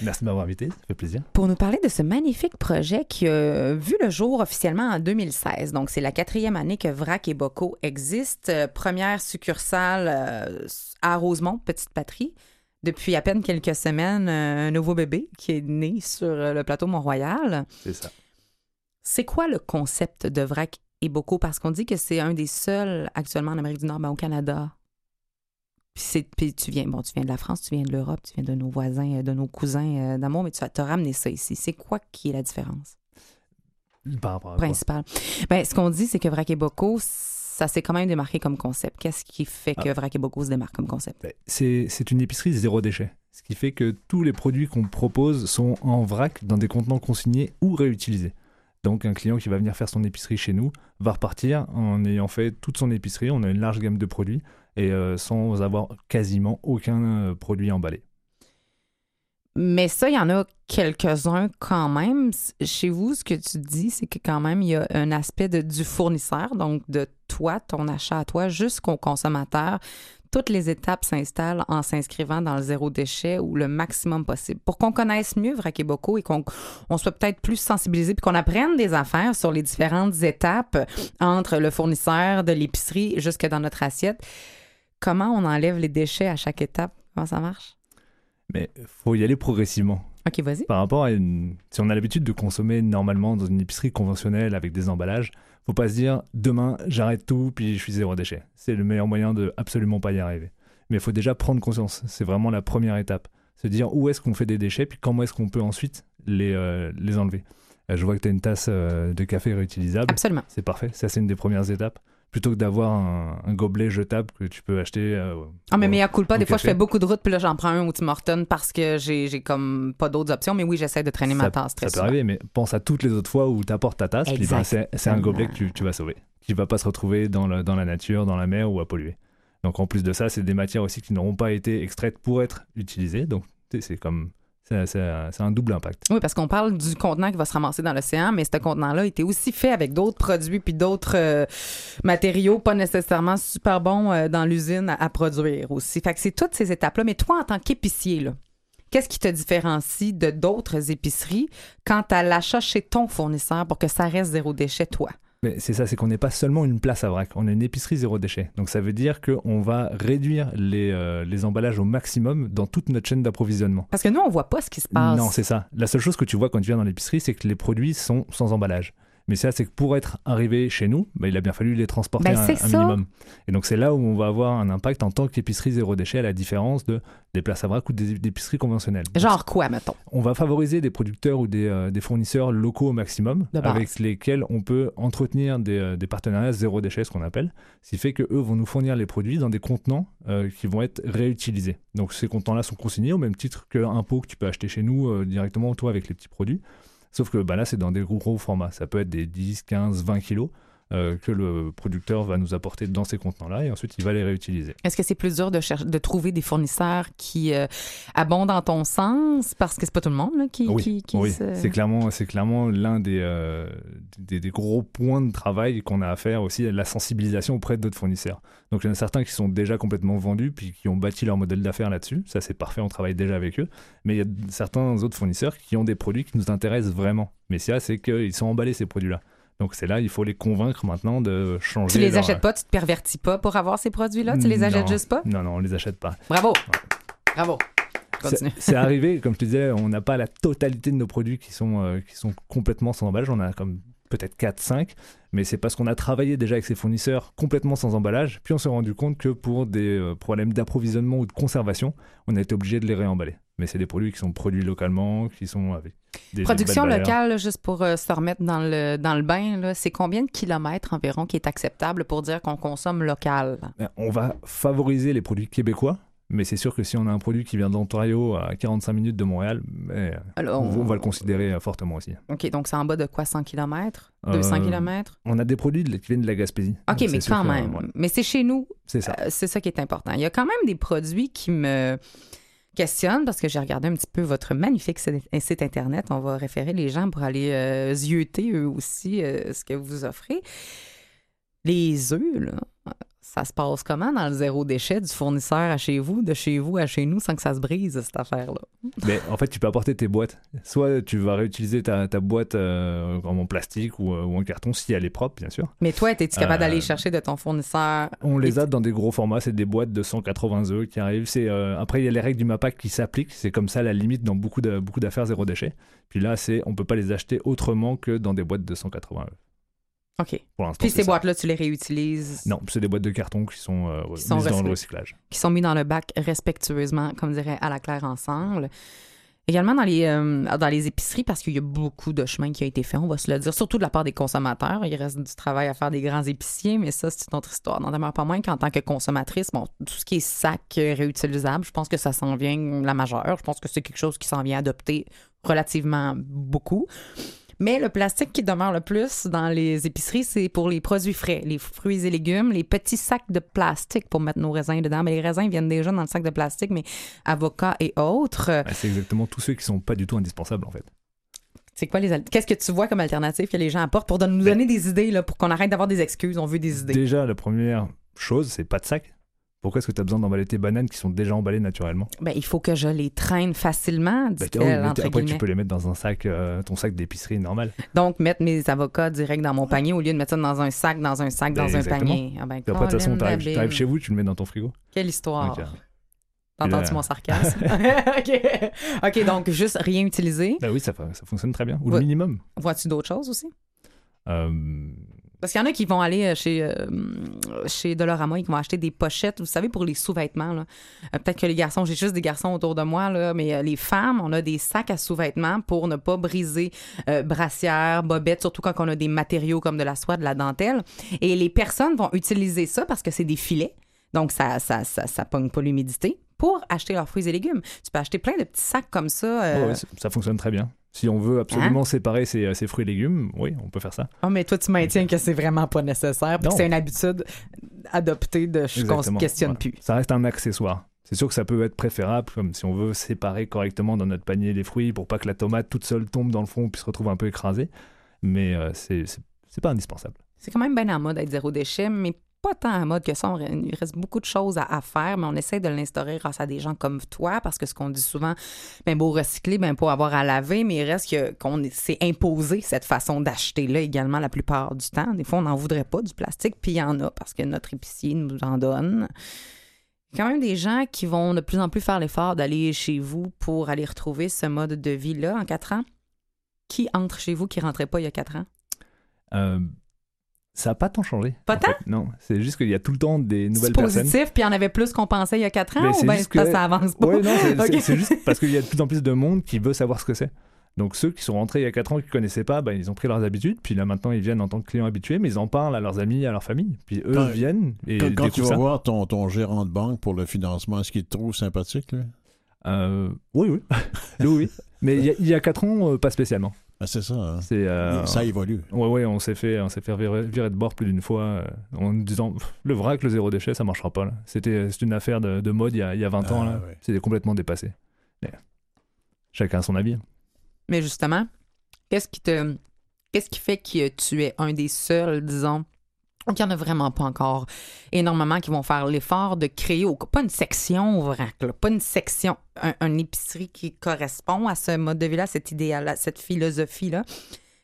Merci de m'avoir invité, ça fait plaisir. pour nous parler de ce magnifique projet qui a vu le jour officiellement en 2016. Donc, c'est la quatrième année que Vrac et Bocaux existent. Euh, première succursale euh, à Rosemont, Petite Patrie. Depuis à peine quelques semaines, un nouveau bébé qui est né sur le plateau Mont-Royal. C'est ça. C'est quoi le concept de Vrac et Bocaux? Parce qu'on dit que c'est un des seuls actuellement en Amérique du Nord, ben, au Canada. Puis, puis tu viens, bon, tu viens de la France, tu viens de l'Europe, tu viens de nos voisins, euh, de nos cousins euh, d'amour, mais tu as ramené ça ici. C'est quoi qui est la différence? Par principale? Ben, ce qu'on dit, c'est que Vrac et Bocaux, ça s'est quand même démarqué comme concept. Qu'est-ce qui fait que Ah. Vrac et Bocaux se démarquent comme concept? Ben, C'est c'est une épicerie zéro déchet. Ce qui fait que tous les produits qu'on propose sont en vrac dans des contenants consignés ou réutilisés. Donc un client qui va venir faire son épicerie chez nous va repartir en ayant fait toute son épicerie. On a une large gamme de produits et euh, sans avoir quasiment aucun euh, produit emballé. Mais ça, il y en a quelques-uns quand même. Chez vous, ce que tu dis, c'est que quand même, il y a un aspect du fournisseur, donc de toi, ton achat à toi, jusqu'au consommateur. Toutes les étapes s'installent en s'inscrivant dans le zéro déchet ou le maximum possible. Pour qu'on connaisse mieux Vrac et qu'on on soit peut-être plus sensibilisé puis qu'on apprenne des affaires sur les différentes étapes entre le fournisseur de l'épicerie jusque dans notre assiette. Comment on enlève les déchets à chaque étape? Comment ça marche? Mais faut y aller progressivement. OK, vas-y. Par rapport à une... Si on a l'habitude de consommer normalement dans une épicerie conventionnelle avec des emballages, faut pas se dire demain j'arrête tout puis je suis zéro déchet. C'est le meilleur moyen de absolument pas y arriver. Mais il faut déjà prendre conscience. C'est vraiment la première étape. Se dire où est-ce qu'on fait des déchets puis comment est-ce qu'on peut ensuite les, euh, les enlever. Euh, je vois que tu as une tasse euh, de café réutilisable. Absolument. C'est parfait. Ça, c'est une des premières étapes. Plutôt que d'avoir un, un gobelet jetable que tu peux acheter. euh, Ah, mais au- meilleur culpa, au des fois, je fais beaucoup de routes, puis là, j'en prends un au Tim Hortons parce que j'ai comme pas d'autres options. Mais oui, j'essaie de traîner ma tasse très ça peut souvent. arriver, mais pense à toutes les autres fois où tu apportes ta tasse, puis ben, c'est un gobelet que tu, tu vas sauver, qui va pas se retrouver dans, le- dans la nature, dans la mer ou à polluer. Donc en plus de ça, c'est des matières aussi qui n'auront pas été extraites pour être utilisées. Donc c'est comme c'est un, double impact. Oui, parce qu'on parle du contenant qui va se ramasser dans l'océan, mais ce contenant-là était aussi fait avec d'autres produits puis d'autres euh, matériaux pas nécessairement super bons euh, dans l'usine à, produire aussi. Fait que c'est toutes ces étapes-là. Mais toi, en tant qu'épicier, qu'est-ce qui te différencie de d'autres épiceries quant à l'achat chez ton fournisseur pour que ça reste zéro déchet, toi? Mais c'est ça, c'est qu'on n'est pas seulement une place à vrac, on est une épicerie zéro déchet. Donc ça veut dire qu'on va réduire les, euh, les emballages au maximum dans toute notre chaîne d'approvisionnement. Parce que nous, on voit pas ce qui se passe. Non, c'est ça. La seule chose que tu vois quand tu viens dans l'épicerie, c'est que les produits sont sans emballage. Mais ça, c'est que pour être arrivé chez nous, bah, il a bien fallu les transporter Ben, un, minimum. Et donc c'est là où on va avoir un impact en tant qu'épicerie zéro déchet, à la différence de des places à vrac ou des, des épiceries conventionnelles. Genre quoi, mettons? On va favoriser des producteurs ou des, euh, des fournisseurs locaux au maximum, De base. avec lesquels on peut entretenir des, euh, des partenariats zéro déchet, ce qu'on appelle, ce qui fait qu'eux vont nous fournir les produits dans des contenants euh, qui vont être réutilisés. Donc ces contenants-là sont consignés au même titre qu'un pot que tu peux acheter chez nous directement, toi, avec les petits produits. Sauf que bah, là, c'est dans des gros, gros formats. Ça peut être des 10, 15, 20 kilos que le producteur va nous apporter dans ces contenants-là et ensuite il va les réutiliser. Est-ce que c'est plus dur de, chercher, de trouver des fournisseurs qui euh, abondent dans ton sens? Parce que c'est pas tout le monde là, qui, Oui, qui, qui oui. se- c'est clairement, c'est clairement l'un des, euh, des, des gros points de travail qu'on a à faire aussi, la sensibilisation auprès d'autres fournisseurs. Donc il y en a certains qui sont déjà complètement vendus, puis qui ont bâti leur modèle d'affaires là-dessus. Ça c'est parfait, on travaille déjà avec eux. Mais il y a certains autres fournisseurs qui ont des produits qui nous intéressent vraiment. Mais ça, c'est qu'ils sont emballés ces produits-là. Donc c'est là, il faut les convaincre maintenant de changer. Tu les leur- achètes pas, tu te pervertis pas pour avoir ces produits-là? Tu les achètes Non. juste pas? Non, non, on les achète pas. Bravo! Bravo! Continue. C'est c'est arrivé, comme je te disais, on n'a pas la totalité de nos produits qui sont, euh, qui sont complètement sans emballage. On a comme peut-être 4-5, mais c'est parce qu'on a travaillé déjà avec ces fournisseurs complètement sans emballage. Puis on s'est rendu compte que pour des euh, problèmes d'approvisionnement ou de conservation, on a été obligé de les réemballer. Mais c'est des produits qui sont produits localement, qui sont avec des Production locale, là, juste pour euh, se remettre dans le, dans le bain, c'est combien de kilomètres environ qui est acceptable pour dire qu'on consomme local? Ben, On va favoriser les produits québécois, mais c'est sûr que si on a un produit qui vient d'Ontario à 45 minutes de Montréal, ben, Alors, on, va le considérer euh, fortement aussi. OK, donc c'est en bas de quoi, 100 km? 200 Euh, km? On a des produits de- qui viennent de la Gaspésie. OK, mais quand que, même. ouais, Mais c'est chez nous. c'est ça. Euh, c'est ça qui est important. Il y a quand même des produits qui me questionnent parce que j'ai regardé un petit peu votre magnifique site Internet. On va référer les gens pour aller euh, zioter eux aussi euh, ce que vous offrez. Les œufs, là, ça se passe comment dans le zéro déchet du fournisseur à chez vous, de chez vous à chez nous, sans que ça se brise, cette affaire-là? *laughs* Mais en fait, tu peux apporter tes boîtes. Soit tu vas réutiliser ta, ta boîte euh, en plastique ou, euh, ou en carton si elle est propre, bien sûr. Mais toi, es-tu capable Euh, d'aller chercher de ton fournisseur? On les a dans des gros formats, c'est des boîtes de 180 œufs qui arrivent. C'est euh, après il y a les règles du MAPAC qui s'appliquent. C'est comme ça la limite dans beaucoup de beaucoup d'affaires zéro déchet. Puis là, c'est on peut pas les acheter autrement que dans des boîtes de 180 œufs. OK. Pour Puis ces boîtes-là, tu les réutilises? Non, c'est des boîtes de carton qui sont, euh, Qui sont mises dans le recyclage. qui sont mis dans le bac respectueusement, comme dirait à la claire ensemble. Également dans les, euh, dans les épiceries, parce qu'il y a beaucoup de chemin qui a été fait, on va se le dire, surtout de la part des consommateurs. Il reste du travail à faire des grands épiciers, mais ça, c'est une autre histoire. N'en demeure pas moins qu'en tant que consommatrice, bon, tout ce qui est sac réutilisable, je pense que ça s'en vient la majeure. Je pense que c'est quelque chose qui s'en vient adopter relativement beaucoup. Mais le plastique qui demeure le plus dans les épiceries, c'est pour les produits frais, les fruits et légumes, les petits sacs de plastique pour mettre nos raisins dedans. Mais les raisins viennent déjà dans le sac de plastique, mais avocats et autres. euh, Ouais, c'est exactement tous ceux qui sont pas du tout indispensables en fait. C'est quoi les Qu'est-ce que tu vois comme alternative que les gens apportent pour nous donner des idées, là, pour qu'on arrête d'avoir des excuses? On veut des idées? Déjà, la première chose, c'est pas de sac. Pourquoi est-ce que tu as besoin d'emballer tes bananes qui sont déjà emballées naturellement? Ben, il faut que je les traîne facilement, mais entre Après, tu peux les mettre dans un sac, euh, ton sac d'épicerie normal. Donc, mettre mes avocats direct dans mon panier au lieu de mettre ça dans un sac, dans un sac, dans Ben, un panier. Ah ben, après, de toute façon, Babine. t'arrives chez vous, tu le mets dans ton frigo. Quelle histoire. Ok. T'entends-tu mon *laughs* sarcasme? *laughs* OK. OK, donc juste rien utiliser. Bah oui, ça, fonctionne très bien. Ou le minimum. Vois-tu d'autres choses aussi? Euh, Parce qu'il y en a qui vont aller euh, chez, euh, chez Dolorama qui vont acheter des pochettes, vous savez, pour les sous-vêtements. Euh, Peut-être que les garçons, j'ai juste des garçons autour de moi, mais euh, les femmes, on a des sacs à sous-vêtements pour ne pas briser brassières, bobettes, surtout quand on a des matériaux comme de la soie, de la dentelle. Et les personnes vont utiliser ça parce que c'est des filets. Donc, ça ça, ça, ça pogne pas l'humidité pour acheter leurs fruits et légumes. Tu peux acheter plein de petits sacs comme ça. ouais, ça- ça fonctionne très bien. Si on veut absolument séparer ses, ses fruits et légumes, oui, on peut faire ça. Oh, mais toi, tu maintiens que c'est vraiment pas nécessaire, puis que Non. c'est une habitude adoptée de qu'on se questionne Voilà. plus. Ça reste un accessoire. C'est sûr que ça peut être préférable, comme si on veut séparer correctement dans notre panier les fruits pour pas que la tomate toute seule tombe dans le fond puis se retrouve un peu écrasée. Mais euh, c'est pas indispensable. C'est quand même bien en mode d'être zéro déchet, mais pas tant en mode que ça. Il reste beaucoup de choses à, à faire, mais on essaie de l'instaurer grâce à des gens comme toi, parce que ce qu'on dit souvent, ben beau recycler, ben pas avoir à laver, mais il reste que qu'on s'est imposé cette façon d'acheter-là également la plupart du temps. Des fois, on n'en voudrait pas du plastique, puis il y en a parce que notre épicier nous en donne. Quand même des gens qui vont de plus en plus faire l'effort d'aller chez vous pour aller retrouver ce mode de vie-là en quatre ans. Qui entre chez vous qui rentrait pas il y a quatre ans? Euh, ça n'a pas tant changé. Pas tant? fait. Non, c'est juste qu'il y a tout le temps des nouvelles C'est personnes. positif, puis il y en avait plus qu'on pensait il y a quatre ans, Mais ou c'est bien c'est que- ça avance pas? Non, c'est c'est- *laughs* c'est juste parce qu'il y a de plus en plus de monde qui veut savoir ce que c'est. Donc ceux qui sont rentrés il y a 4 ans qui ne connaissaient pas, ben, ils ont pris leurs habitudes, puis là maintenant ils viennent en tant que clients habitués, mais ils en parlent à leurs amis, à leur famille, puis eux Quand- viennent et Quand, quand tu vas ça. voir ton, ton gérant de banque pour le financement, est-ce qu'il te trouve sympathique, lui? Euh, oui, oui. *laughs* oui, oui. Mais il y a- il y a 4 ans, euh, pas spécialement. Ah, c'est ça. hein. C'est, euh, Ça évolue. Ouais, ouais, on s'est fait, on s'est fait virer, virer de bord plus d'une fois euh, en disant Pff, le vrac, le zéro déchet, ça marchera pas. Là. C'était, c'est une affaire de, de mode il y a, il y a 20 ans. Ah, Là. ouais. C'était complètement dépassé. Mais chacun a son avis. Mais justement, qu'est-ce qui te. Qu'est-ce qui fait que tu es un des seuls, disons, ou qu'il n'y en a vraiment pas encore énormément qui vont faire l'effort de créer, pas une section au pas une section, un, une épicerie qui correspond à ce mode de vie-là, cette idéal, cette philosophie-là.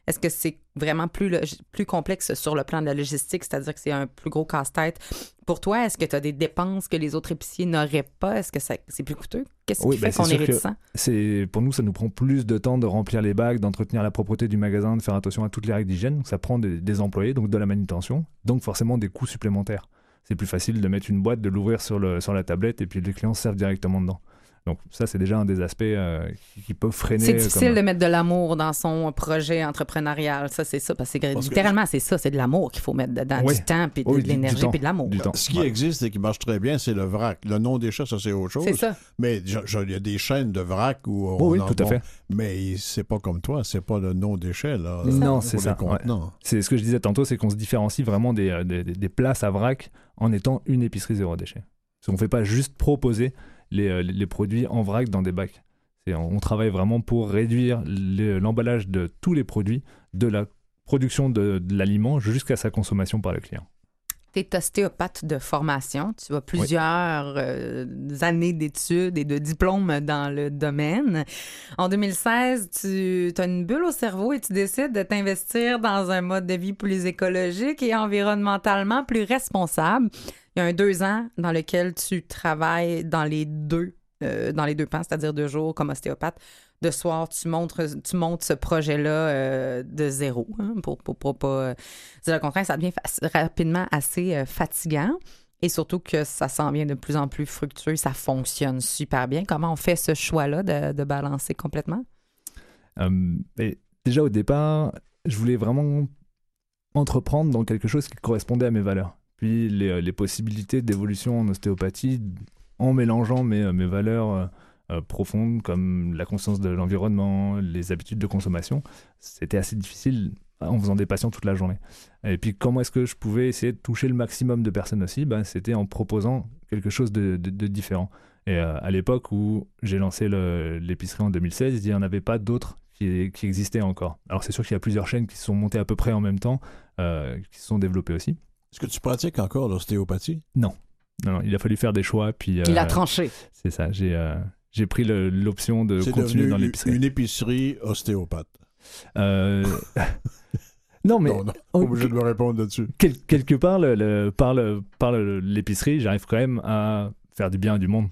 Est-ce que c'est vraiment plus, plus complexe sur le plan de la logistique, c'est-à-dire que c'est un plus gros casse-tête pour toi? Est-ce que tu as des dépenses que les autres épiciers n'auraient pas? Est-ce que c'est plus coûteux? Qu'est-ce qui ben, fait c'est qu'on est réticent? C'est pour nous, ça nous prend plus de temps de remplir les bacs, d'entretenir la propreté du magasin, de faire attention à toutes les règles d'hygiène. Ça prend des, des employés, donc de la manutention, donc forcément des coûts supplémentaires. C'est plus facile de mettre une boîte, de l'ouvrir sur, sur la tablette et puis les clients servent directement dedans. Donc ça, c'est déjà un des aspects euh, qui, peuvent freiner. C'est euh, difficile comme- de mettre de l'amour dans son projet entrepreneurial. Ça, c'est ça. Parce que Parce que- littéralement, c'est ça. C'est de l'amour qu'il faut mettre dedans. Oui. Du temps, puis de, Oui, l'énergie, puis de l'amour. Ce qui Ouais. existe et qui marche très bien, c'est le vrac. Le non-déchet, ça, c'est autre chose. C'est ça. Mais il y a des chaînes de vrac où on Oui, en tout à vend. fait. Mais c'est pas comme toi, c'est pas le non-déchet, là. Non, c'est ça, contenants. C'est ce que je disais tantôt, c'est qu'on se différencie vraiment des, euh, des, des- des places à vrac en étant une épicerie zéro déchet. Qu'on ne fait pas juste proposer les, euh, les produits en vrac dans des bacs. On travaille vraiment pour réduire le- l'emballage de tous les produits, de la production de, de l'aliment jusqu'à sa consommation par le client. Tu es ostéopathe de formation. Tu as plusieurs euh, années d'études et de diplômes dans le domaine. En 2016, tu as une bulle au cerveau et tu décides de t'investir dans un mode de vie plus écologique et environnementalement plus responsable. Il y a un deux ans dans lequel tu travailles dans les deux, euh, dans les deux pans, c'est-à-dire deux jours comme ostéopathe. De soir, tu, montres, tu montes ce projet-là euh, de zéro, hein, pour, pour, pas euh, dire le contraire. Ça devient rapidement assez fatigant. Et surtout que ça s'en vient de plus en plus fructueux, ça fonctionne super bien. Comment on fait ce choix-là de, de balancer complètement? Et déjà au départ, je voulais vraiment entreprendre dans quelque chose qui correspondait à mes valeurs. Puis les, euh, les possibilités d'évolution en ostéopathie, en mélangeant mes, euh, valeurs euh, profondes comme la conscience de l'environnement, les habitudes de consommation, c'était assez difficile en faisant des patients toute la journée. Et puis comment est-ce que je pouvais essayer de toucher le maximum de personnes aussi? Ben, C'était en proposant quelque chose de, différent. Et à l'époque où j'ai lancé l'épicerie en 2016, il n'y en avait pas d'autres qui, existaient encore. Alors c'est sûr qu'il y a plusieurs chaînes qui sont montées à peu près en même temps, qui se sont développées aussi. Est-ce que tu pratiques encore l'ostéopathie? Non. Non, non, il a fallu faire des choix. Puis, Il a euh, tranché. C'est ça, j'ai euh, j'ai pris le- l'option de C'est continuer dans une- l'épicerie. une épicerie ostéopathe. Euh, *laughs* non, mais non, non, on- obligé de me répondre là-dessus. quel- quelque part, le, le- par le- par le- l'épicerie, j'arrive quand même à faire du bien à du monde.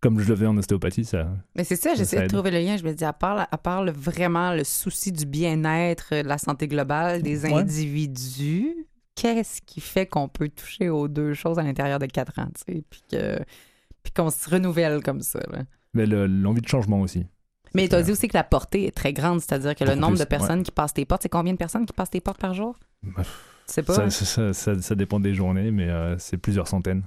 Comme je le fais en ostéopathie, ça. Mais c'est ça, Ça, j'essaie ça de trouver le lien. Je me dis, à part, à part le- vraiment le souci du bien-être, de la santé globale des Ouais. individus, qu'est-ce qui fait qu'on peut toucher aux deux choses à l'intérieur de quatre ans, tu sais, puis que puis qu'on se renouvelle comme ça. là. Mais le- l'envie de changement aussi. Mais tu as Euh, dit aussi que la portée est très grande, c'est-à-dire que le nombre plus, de personnes qui passent tes portes, c'est combien de personnes qui passent tes portes par jour? Bah, Tu sais pas, Ça, hein? ça, ça- ça- ça dépend des journées, mais euh, c'est plusieurs centaines.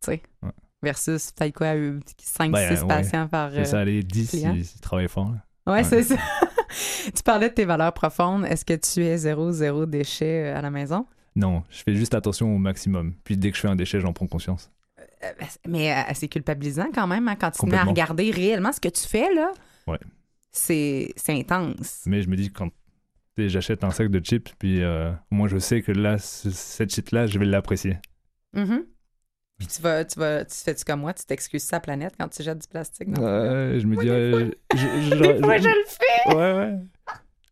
tu sais. Ouais. Versus peut-être quoi, 5-6 Ben, ouais. patients par... C'est ça, euh, les 10, client. ils, ils travaillent fort. là. Ouais, c'est ça. *laughs* tu parlais de tes valeurs profondes. Est-ce que tu es zéro, zéro déchet euh, à la maison? Non, je fais juste attention au maximum. Puis dès que je fais un déchet, j'en prends conscience. Euh, mais euh, c'est culpabilisant quand même, hein, quand tu te mets à regarder réellement ce que tu fais, là. Ouais. C'est intense. Mais je me dis, quand j'achète un sac de chips, puis euh, moi je sais que là, ce- cette chip-là, je vais l'apprécier. Mhm. Puis tu vas, tu vas, tu fais-tu comme moi, tu t'excuses sa planète quand tu jettes du plastique dans Ouais, je me dis, euh, je- je- *laughs* fois, je- je le fais! Ouais, ouais.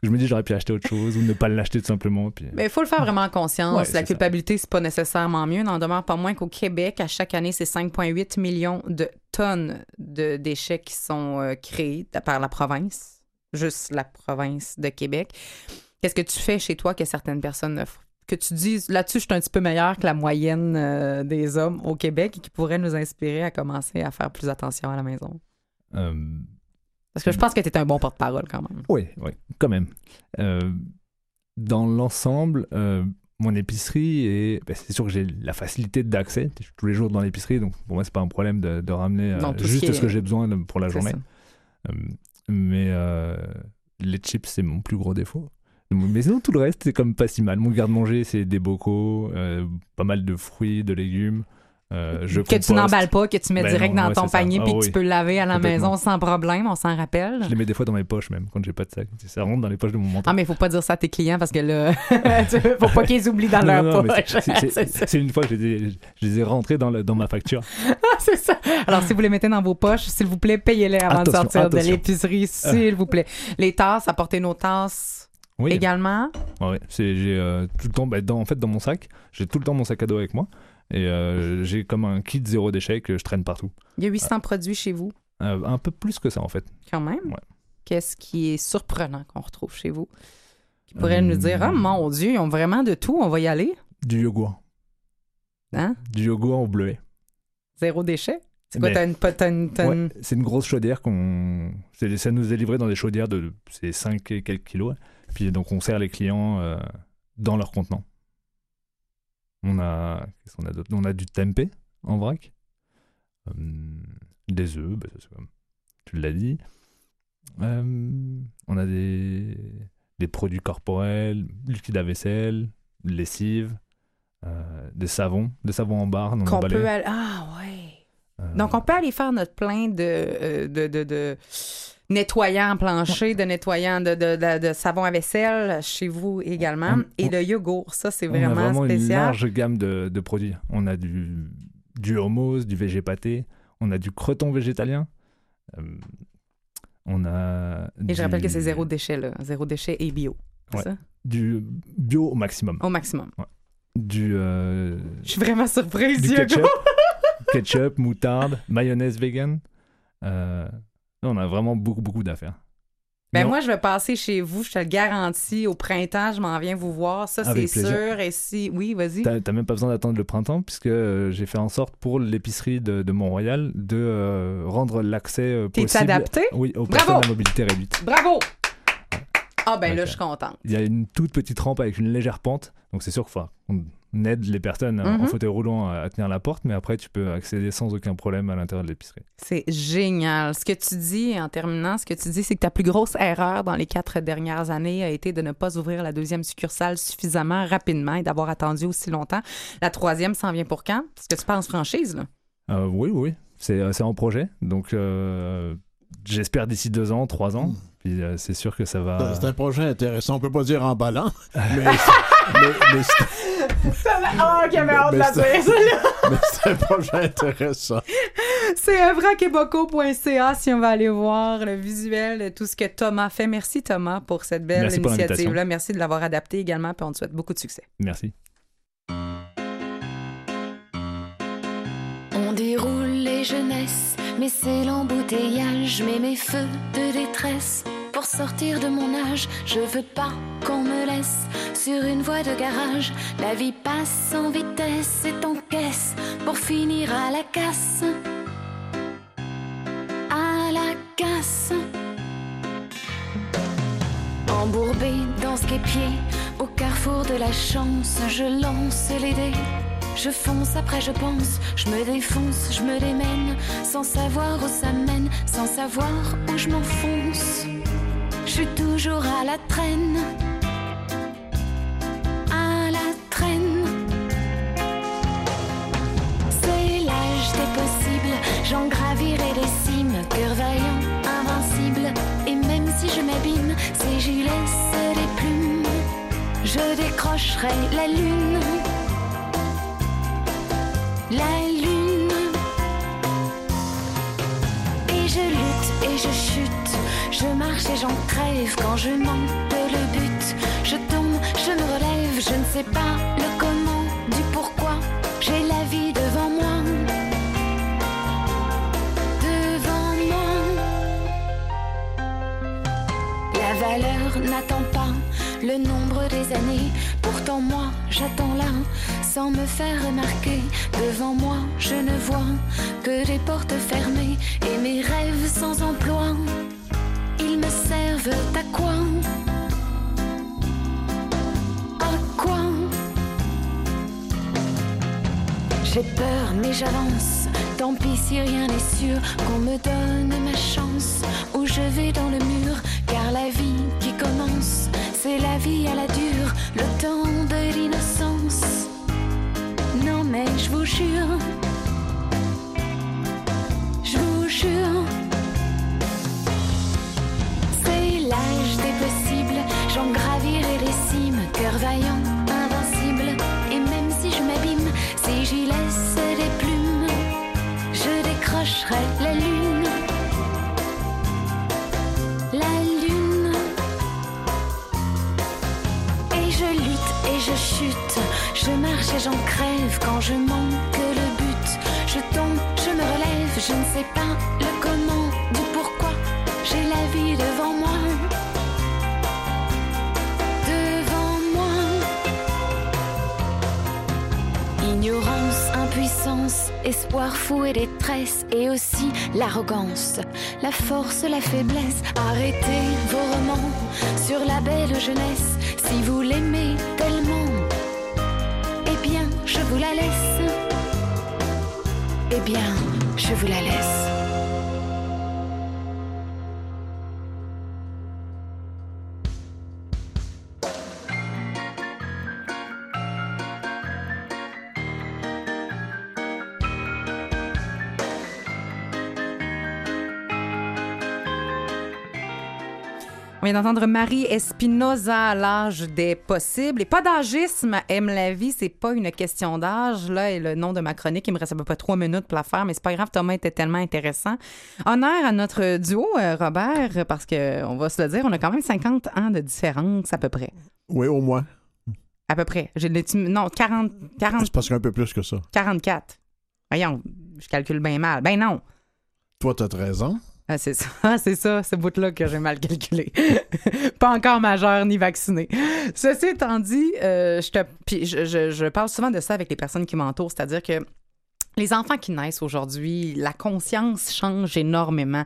Je me dis, j'aurais pu acheter autre chose ou ne pas l'acheter tout simplement. Puis... Mais il faut le faire vraiment en conscience. Ouais, la culpabilité, c'est pas nécessairement mieux. N'en demeure pas moins qu'au Québec, à chaque année, c'est 5,8 millions de tonnes de déchets qui sont euh, créés par la province, juste la province de Québec. Qu'est-ce que tu fais chez toi que certaines personnes ne f- que tu dises là-dessus, je suis un petit peu meilleur que la moyenne euh, des hommes au Québec et qui pourrait nous inspirer à commencer à faire plus attention à la maison? Euh, Parce que je pense que tu es un bon porte-parole quand même. Oui, oui, quand même. Euh, dans l'ensemble, euh, mon épicerie, est, ben, c'est sûr que j'ai la facilité d'accès. Je suis tous les jours dans l'épicerie, donc pour moi, c'est pas un problème de, de ramener euh, Non, ce juste est- ce que j'ai besoin de- pour la journée. mais les chips, c'est mon plus gros défaut. Mais sinon, tout le reste, c'est comme pas si mal. Mon garde-manger, c'est des bocaux, pas mal de fruits, de légumes. Euh, je que tu n'emballes pas, que tu mets Ben direct non, dans ouais, ton panier Ah puis que oui. tu peux laver à la maison sans problème, on s'en rappelle. Je les mets des fois dans mes poches même, quand j'ai pas de sac. Ça rentre dans les poches de mon manteau. Ah, mais il faut pas dire ça à tes clients parce que là, *laughs* faut pas *laughs* qu'ils oublient dans Non, leur non, poche. *laughs* c'est- une fois que je les ai, je les ai rentrés dans, le- dans ma facture. C'est ça. Alors, si vous les mettez dans vos poches, s'il vous plaît, payez-les avant de Attention, sortir de l'épicerie, s'il vous plaît. Les tasses, apportez nos tasses Oui. également. Ouais, j'ai euh, tout le temps, bah, dans, en fait, dans mon sac, j'ai tout le temps mon sac à dos avec moi. Et euh, j'ai comme un kit zéro déchet que je traîne partout. Il y a 800 produits chez vous, Euh, un peu plus que ça, en fait. quand même? Ouais. Qu'est-ce qui est surprenant qu'on retrouve chez vous? Qui pourrait nous Euh, dire, ah mon Dieu, ils ont vraiment de tout, on va y aller? Du yogourt. Hein? Du yogourt au bleuet. Zéro déchet? C'est quoi, t'as une, une- Ouais, c'est une grosse chaudière qu'on. Ça nous est livré dans des chaudières de c'est 5 et quelques kilos. Puis donc on sert les clients euh, dans leur contenant. On a. Qu'on a On a du tempeh en vrac. Hum, des œufs, bah, ça, tu l'as dit. Hum, on a des, des produits corporels, liquide à vaisselle, lessive, euh, des savons, des savons en barre qu'on peut aller... Ah, ouais. Euh, Donc, on peut aller faire notre plein de, euh, de, de, de nettoyant plancher, de nettoyant de, de, de, de savon à vaisselle chez vous également. On- Et on- le yogourt, ça, c'est On a vraiment, vraiment une spécial. large gamme de, de produits. On a du, du hummus, du végépaté, on a du creton végétalien. euh, on a. Et je rappelle que c'est zéro déchet, là. Zéro déchet et bio. C'est Ouais. ça? Du bio au maximum. Au maximum. Du, euh, Je suis vraiment surprise, du ketchup, *laughs* ketchup, moutarde, mayonnaise vegan. Euh, on a vraiment beaucoup, beaucoup d'affaires. Ben moi, je vais passer chez vous, je te le garantis. Au printemps, je m'en viens vous voir. Ça, c'est sûr. Et si... Oui, vas-y. T'as même pas besoin d'attendre le printemps puisque euh, j'ai fait en sorte pour l'épicerie de, de Mont-Royal de euh, rendre l'accès euh, T'es possible adapté? oui, aux Bravo! personnes à mobilité réduite. Bravo! Ah, ben là, je suis contente. Il y a une toute petite rampe avec une légère pente, donc c'est sûr qu'il faut on aide les personnes en Mhm. fauteuil roulant à, à tenir la porte, mais après tu peux accéder sans aucun problème à l'intérieur de l'épicerie. C'est génial. Ce que tu dis, en terminant, ce que tu dis, c'est que ta plus grosse erreur dans les quatre dernières années a été de ne pas ouvrir la deuxième succursale suffisamment rapidement et d'avoir attendu aussi longtemps. La troisième s'en vient pour quand? Parce que tu penses franchise, là? Euh, oui, oui, c'est euh, c'est en projet, donc euh, j'espère d'ici deux ans, trois ans, puis euh, c'est sûr que ça va. C'est un projet intéressant. On peut pas dire emballant, *laughs* mais, mais, mais c'est- Ah, qui avait hâte de la c'est- dire, celle-là. *laughs* mais c'est un projet intéressant. C'est evraquebeco.ca si on va aller voir le visuel de tout ce que Thomas fait. Merci Thomas pour cette belle Merci pour initiative-là. Merci de l'avoir adapté également, puis on te souhaite beaucoup de succès. Merci. On déroule les jeunesses, mais c'est l'embouteillage, mais mes feux de détresse. Pour sortir de mon âge, je veux pas qu'on me laisse sur une voie de garage. La vie passe en vitesse et t'encaisse pour finir à la casse. À la casse. Embourbé dans ce pied au carrefour de la chance, je lance les dés. Je fonce, après je pense, je me défonce, je me démène, sans savoir où ça mène, sans savoir où je m'enfonce. Je suis toujours à la traîne, je décrocherai la lune la lune. Et je lutte et je chute, je marche et j'en crève quand je manque le but. Je tombe, je me relève, je ne sais pas le comment, du pourquoi. J'ai la vie devant moi. Devant moi. La valeur n'attend pas le nombre des années. Pourtant moi, j'attends là, sans me faire remarquer. Devant moi, je ne vois que des portes fermées et mes rêves sans emploi. Ils me servent à quoi? À quoi? J'ai peur, mais j'avance. Tant pis si rien n'est sûr, qu'on me donne ma chance. Où je vais dans le mur, car la vie qui commence, c'est la vie à la dure, le temps de l'innocence. Non, mais je vous jure, je vous jure, c'est l'âge des possibles. J'en gravirai les cimes, cœur vaillant, invincible. Et même si je m'abîme, si j'y laisse des plumes, je décrocherai la lune. La lune. Chute. Je marche et j'en crève quand je manque le but. Je tombe, je me relève, je ne sais pas le comment, du pourquoi. J'ai la vie devant moi. Devant moi. Ignorance, impuissance, espoir fou et détresse, et aussi l'arrogance, la force, la faiblesse. Arrêtez vos romans sur la belle jeunesse, si vous l'aimez tellement. Eh bien, je vous la laisse. Eh bien, je vous la laisse. On vient d'entendre Marie Espinoza, l'âge des possibles. Et pas d'agisme, aime la vie, c'est pas une question d'âge. Là, et le nom de ma chronique, il me reste à peu près trois minutes pour la faire, mais c'est pas grave, Thomas était tellement intéressant. Honneur à notre duo, euh, Robert, parce que on va se le dire, on a quand même 50 ans de différence à peu près. Oui, au moins. À peu près. J'ai non, 40, 40, C'est parce qu'un peu plus que ça. 44. Voyons, je calcule bien mal. Ben non. Toi, t'as 13 ans. Ah, c'est ça, *laughs* Ah, c'est ça, ce bout-là que j'ai mal calculé. *laughs* pas encore majeur ni vacciné. Ceci étant dit, euh, je, te, puis je, je- je parle souvent de ça avec les personnes qui m'entourent, c'est-à-dire que les enfants qui naissent aujourd'hui, la conscience change énormément.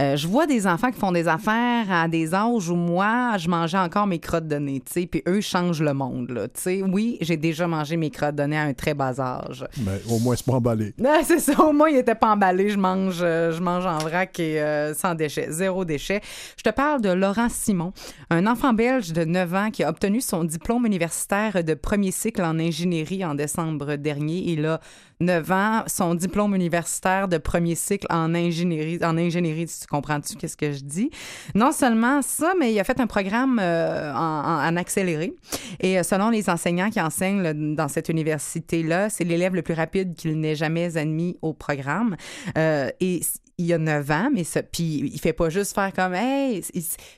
Euh, je vois des enfants qui font des affaires à des âges où moi, je mangeais encore mes crottes de nez, tu sais, puis eux changent le monde, là, tu sais. Oui, j'ai déjà mangé mes crottes de nez à un très bas âge. Mais au moins, c'est pas emballé. Non, *laughs* c'est ça. Au moins, il était pas emballé. Je mange, euh, je mange en vrac et euh, sans déchets, zéro déchet. Je te parle de Laurent Simon, un enfant belge de 9 ans qui a obtenu son diplôme universitaire de premier cycle en ingénierie en décembre dernier. Il a 9 ans, son diplôme universitaire de premier cycle en ingénierie. En ingénierie, tu comprends-tu qu'est-ce que je dis? Non seulement ça, mais il a fait un programme euh, en, accéléré. Et euh, selon les enseignants qui enseignent dans cette université-là, c'est l'élève le plus rapide qu'il n'ait jamais admis au programme. Euh, et il a 9 ans, mais ça, puis il fait pas juste faire comme hey,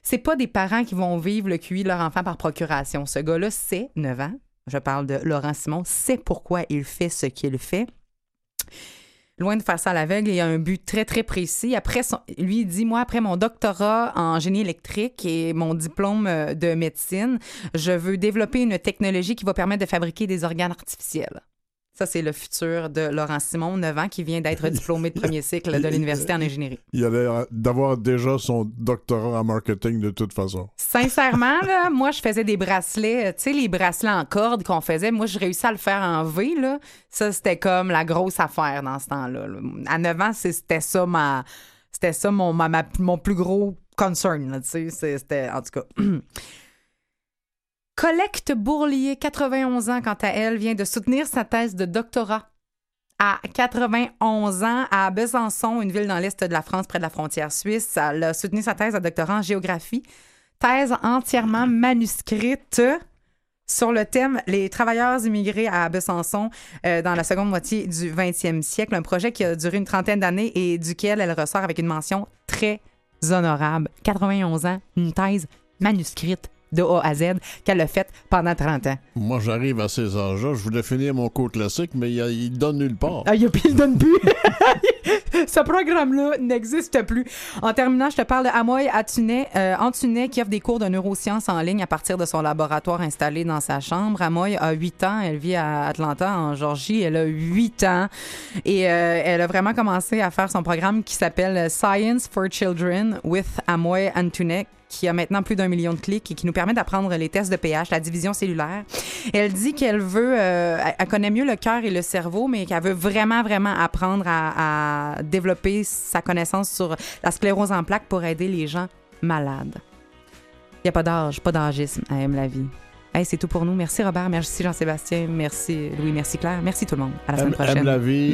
c'est pas des parents qui vont vivre le QI de leur enfant par procuration. Ce gars-là, c'est 9 ans. Je parle de Laurent Simon, sait pourquoi il fait ce qu'il fait. Loin de faire ça à l'aveugle, il a un but très, très précis. Après, lui, il dit, moi, après mon doctorat en génie électrique et mon diplôme euh, de médecine, je veux développer une technologie qui va permettre de fabriquer des organes artificiels. Ça, c'est le futur de Laurent Simon, 9 ans, qui vient d'être diplômé de premier cycle de l'université en ingénierie. Il a l'air d'avoir déjà son doctorat en marketing de toute façon. Sincèrement, là, moi, je faisais des bracelets, euh, tu sais, les bracelets en corde qu'on faisait. Moi, je réussis à le faire en V, là. Ça, c'était comme la grosse affaire dans ce temps-là. là. À 9 ans, c'était ça ma. C'était ça mon, ma- ma- mon plus gros concern, tu sais. C'était, en tout cas. *clears throat* Collecte Bourlier, 91 ans, quant à elle, vient de soutenir sa thèse de doctorat à 91 ans à Besançon, une ville dans l'est de la France, près de la frontière suisse. Elle a soutenu sa thèse de doctorat en géographie. Thèse entièrement manuscrite sur le thème Les travailleurs immigrés à Besançon euh, dans la seconde moitié du 20e siècle. Un projet qui a duré une trentaine d'années et duquel elle ressort avec une mention très honorable. 91 ans, une thèse manuscrite de A à Z qu'elle a faite pendant 30 ans. Moi, j'arrive à ces âges-là. Je voulais finir mon cours classique, mais il, il donne nulle part. Ah, il ne donne plus. *laughs* Ce programme-là n'existe plus. En terminant, je te parle de Amoy Atunet, euh, Antunet qui offre des cours de neurosciences en ligne à partir de son laboratoire installé dans sa chambre. Amoy a 8 ans. Elle vit à Atlanta, en Georgie. Elle a 8 ans. Et euh, elle a vraiment commencé à faire son programme qui s'appelle Science for Children with Amoy Antunet qui a maintenant plus d'un million de clics et qui nous permet d'apprendre les tests de pH, la division cellulaire. Elle dit qu'elle veut, euh, elle- elle connaît mieux le cœur et le cerveau, mais qu'elle veut vraiment, vraiment apprendre à, à développer sa connaissance sur la sclérose en plaques pour aider les gens malades. Il n'y a pas d'âge, pas d'âgisme à Aime la vie. Hey, c'est tout pour nous. Merci Robert, merci Jean-Sébastien, merci Louis, merci Claire, merci tout le monde. À la semaine prochaine. aime la vie.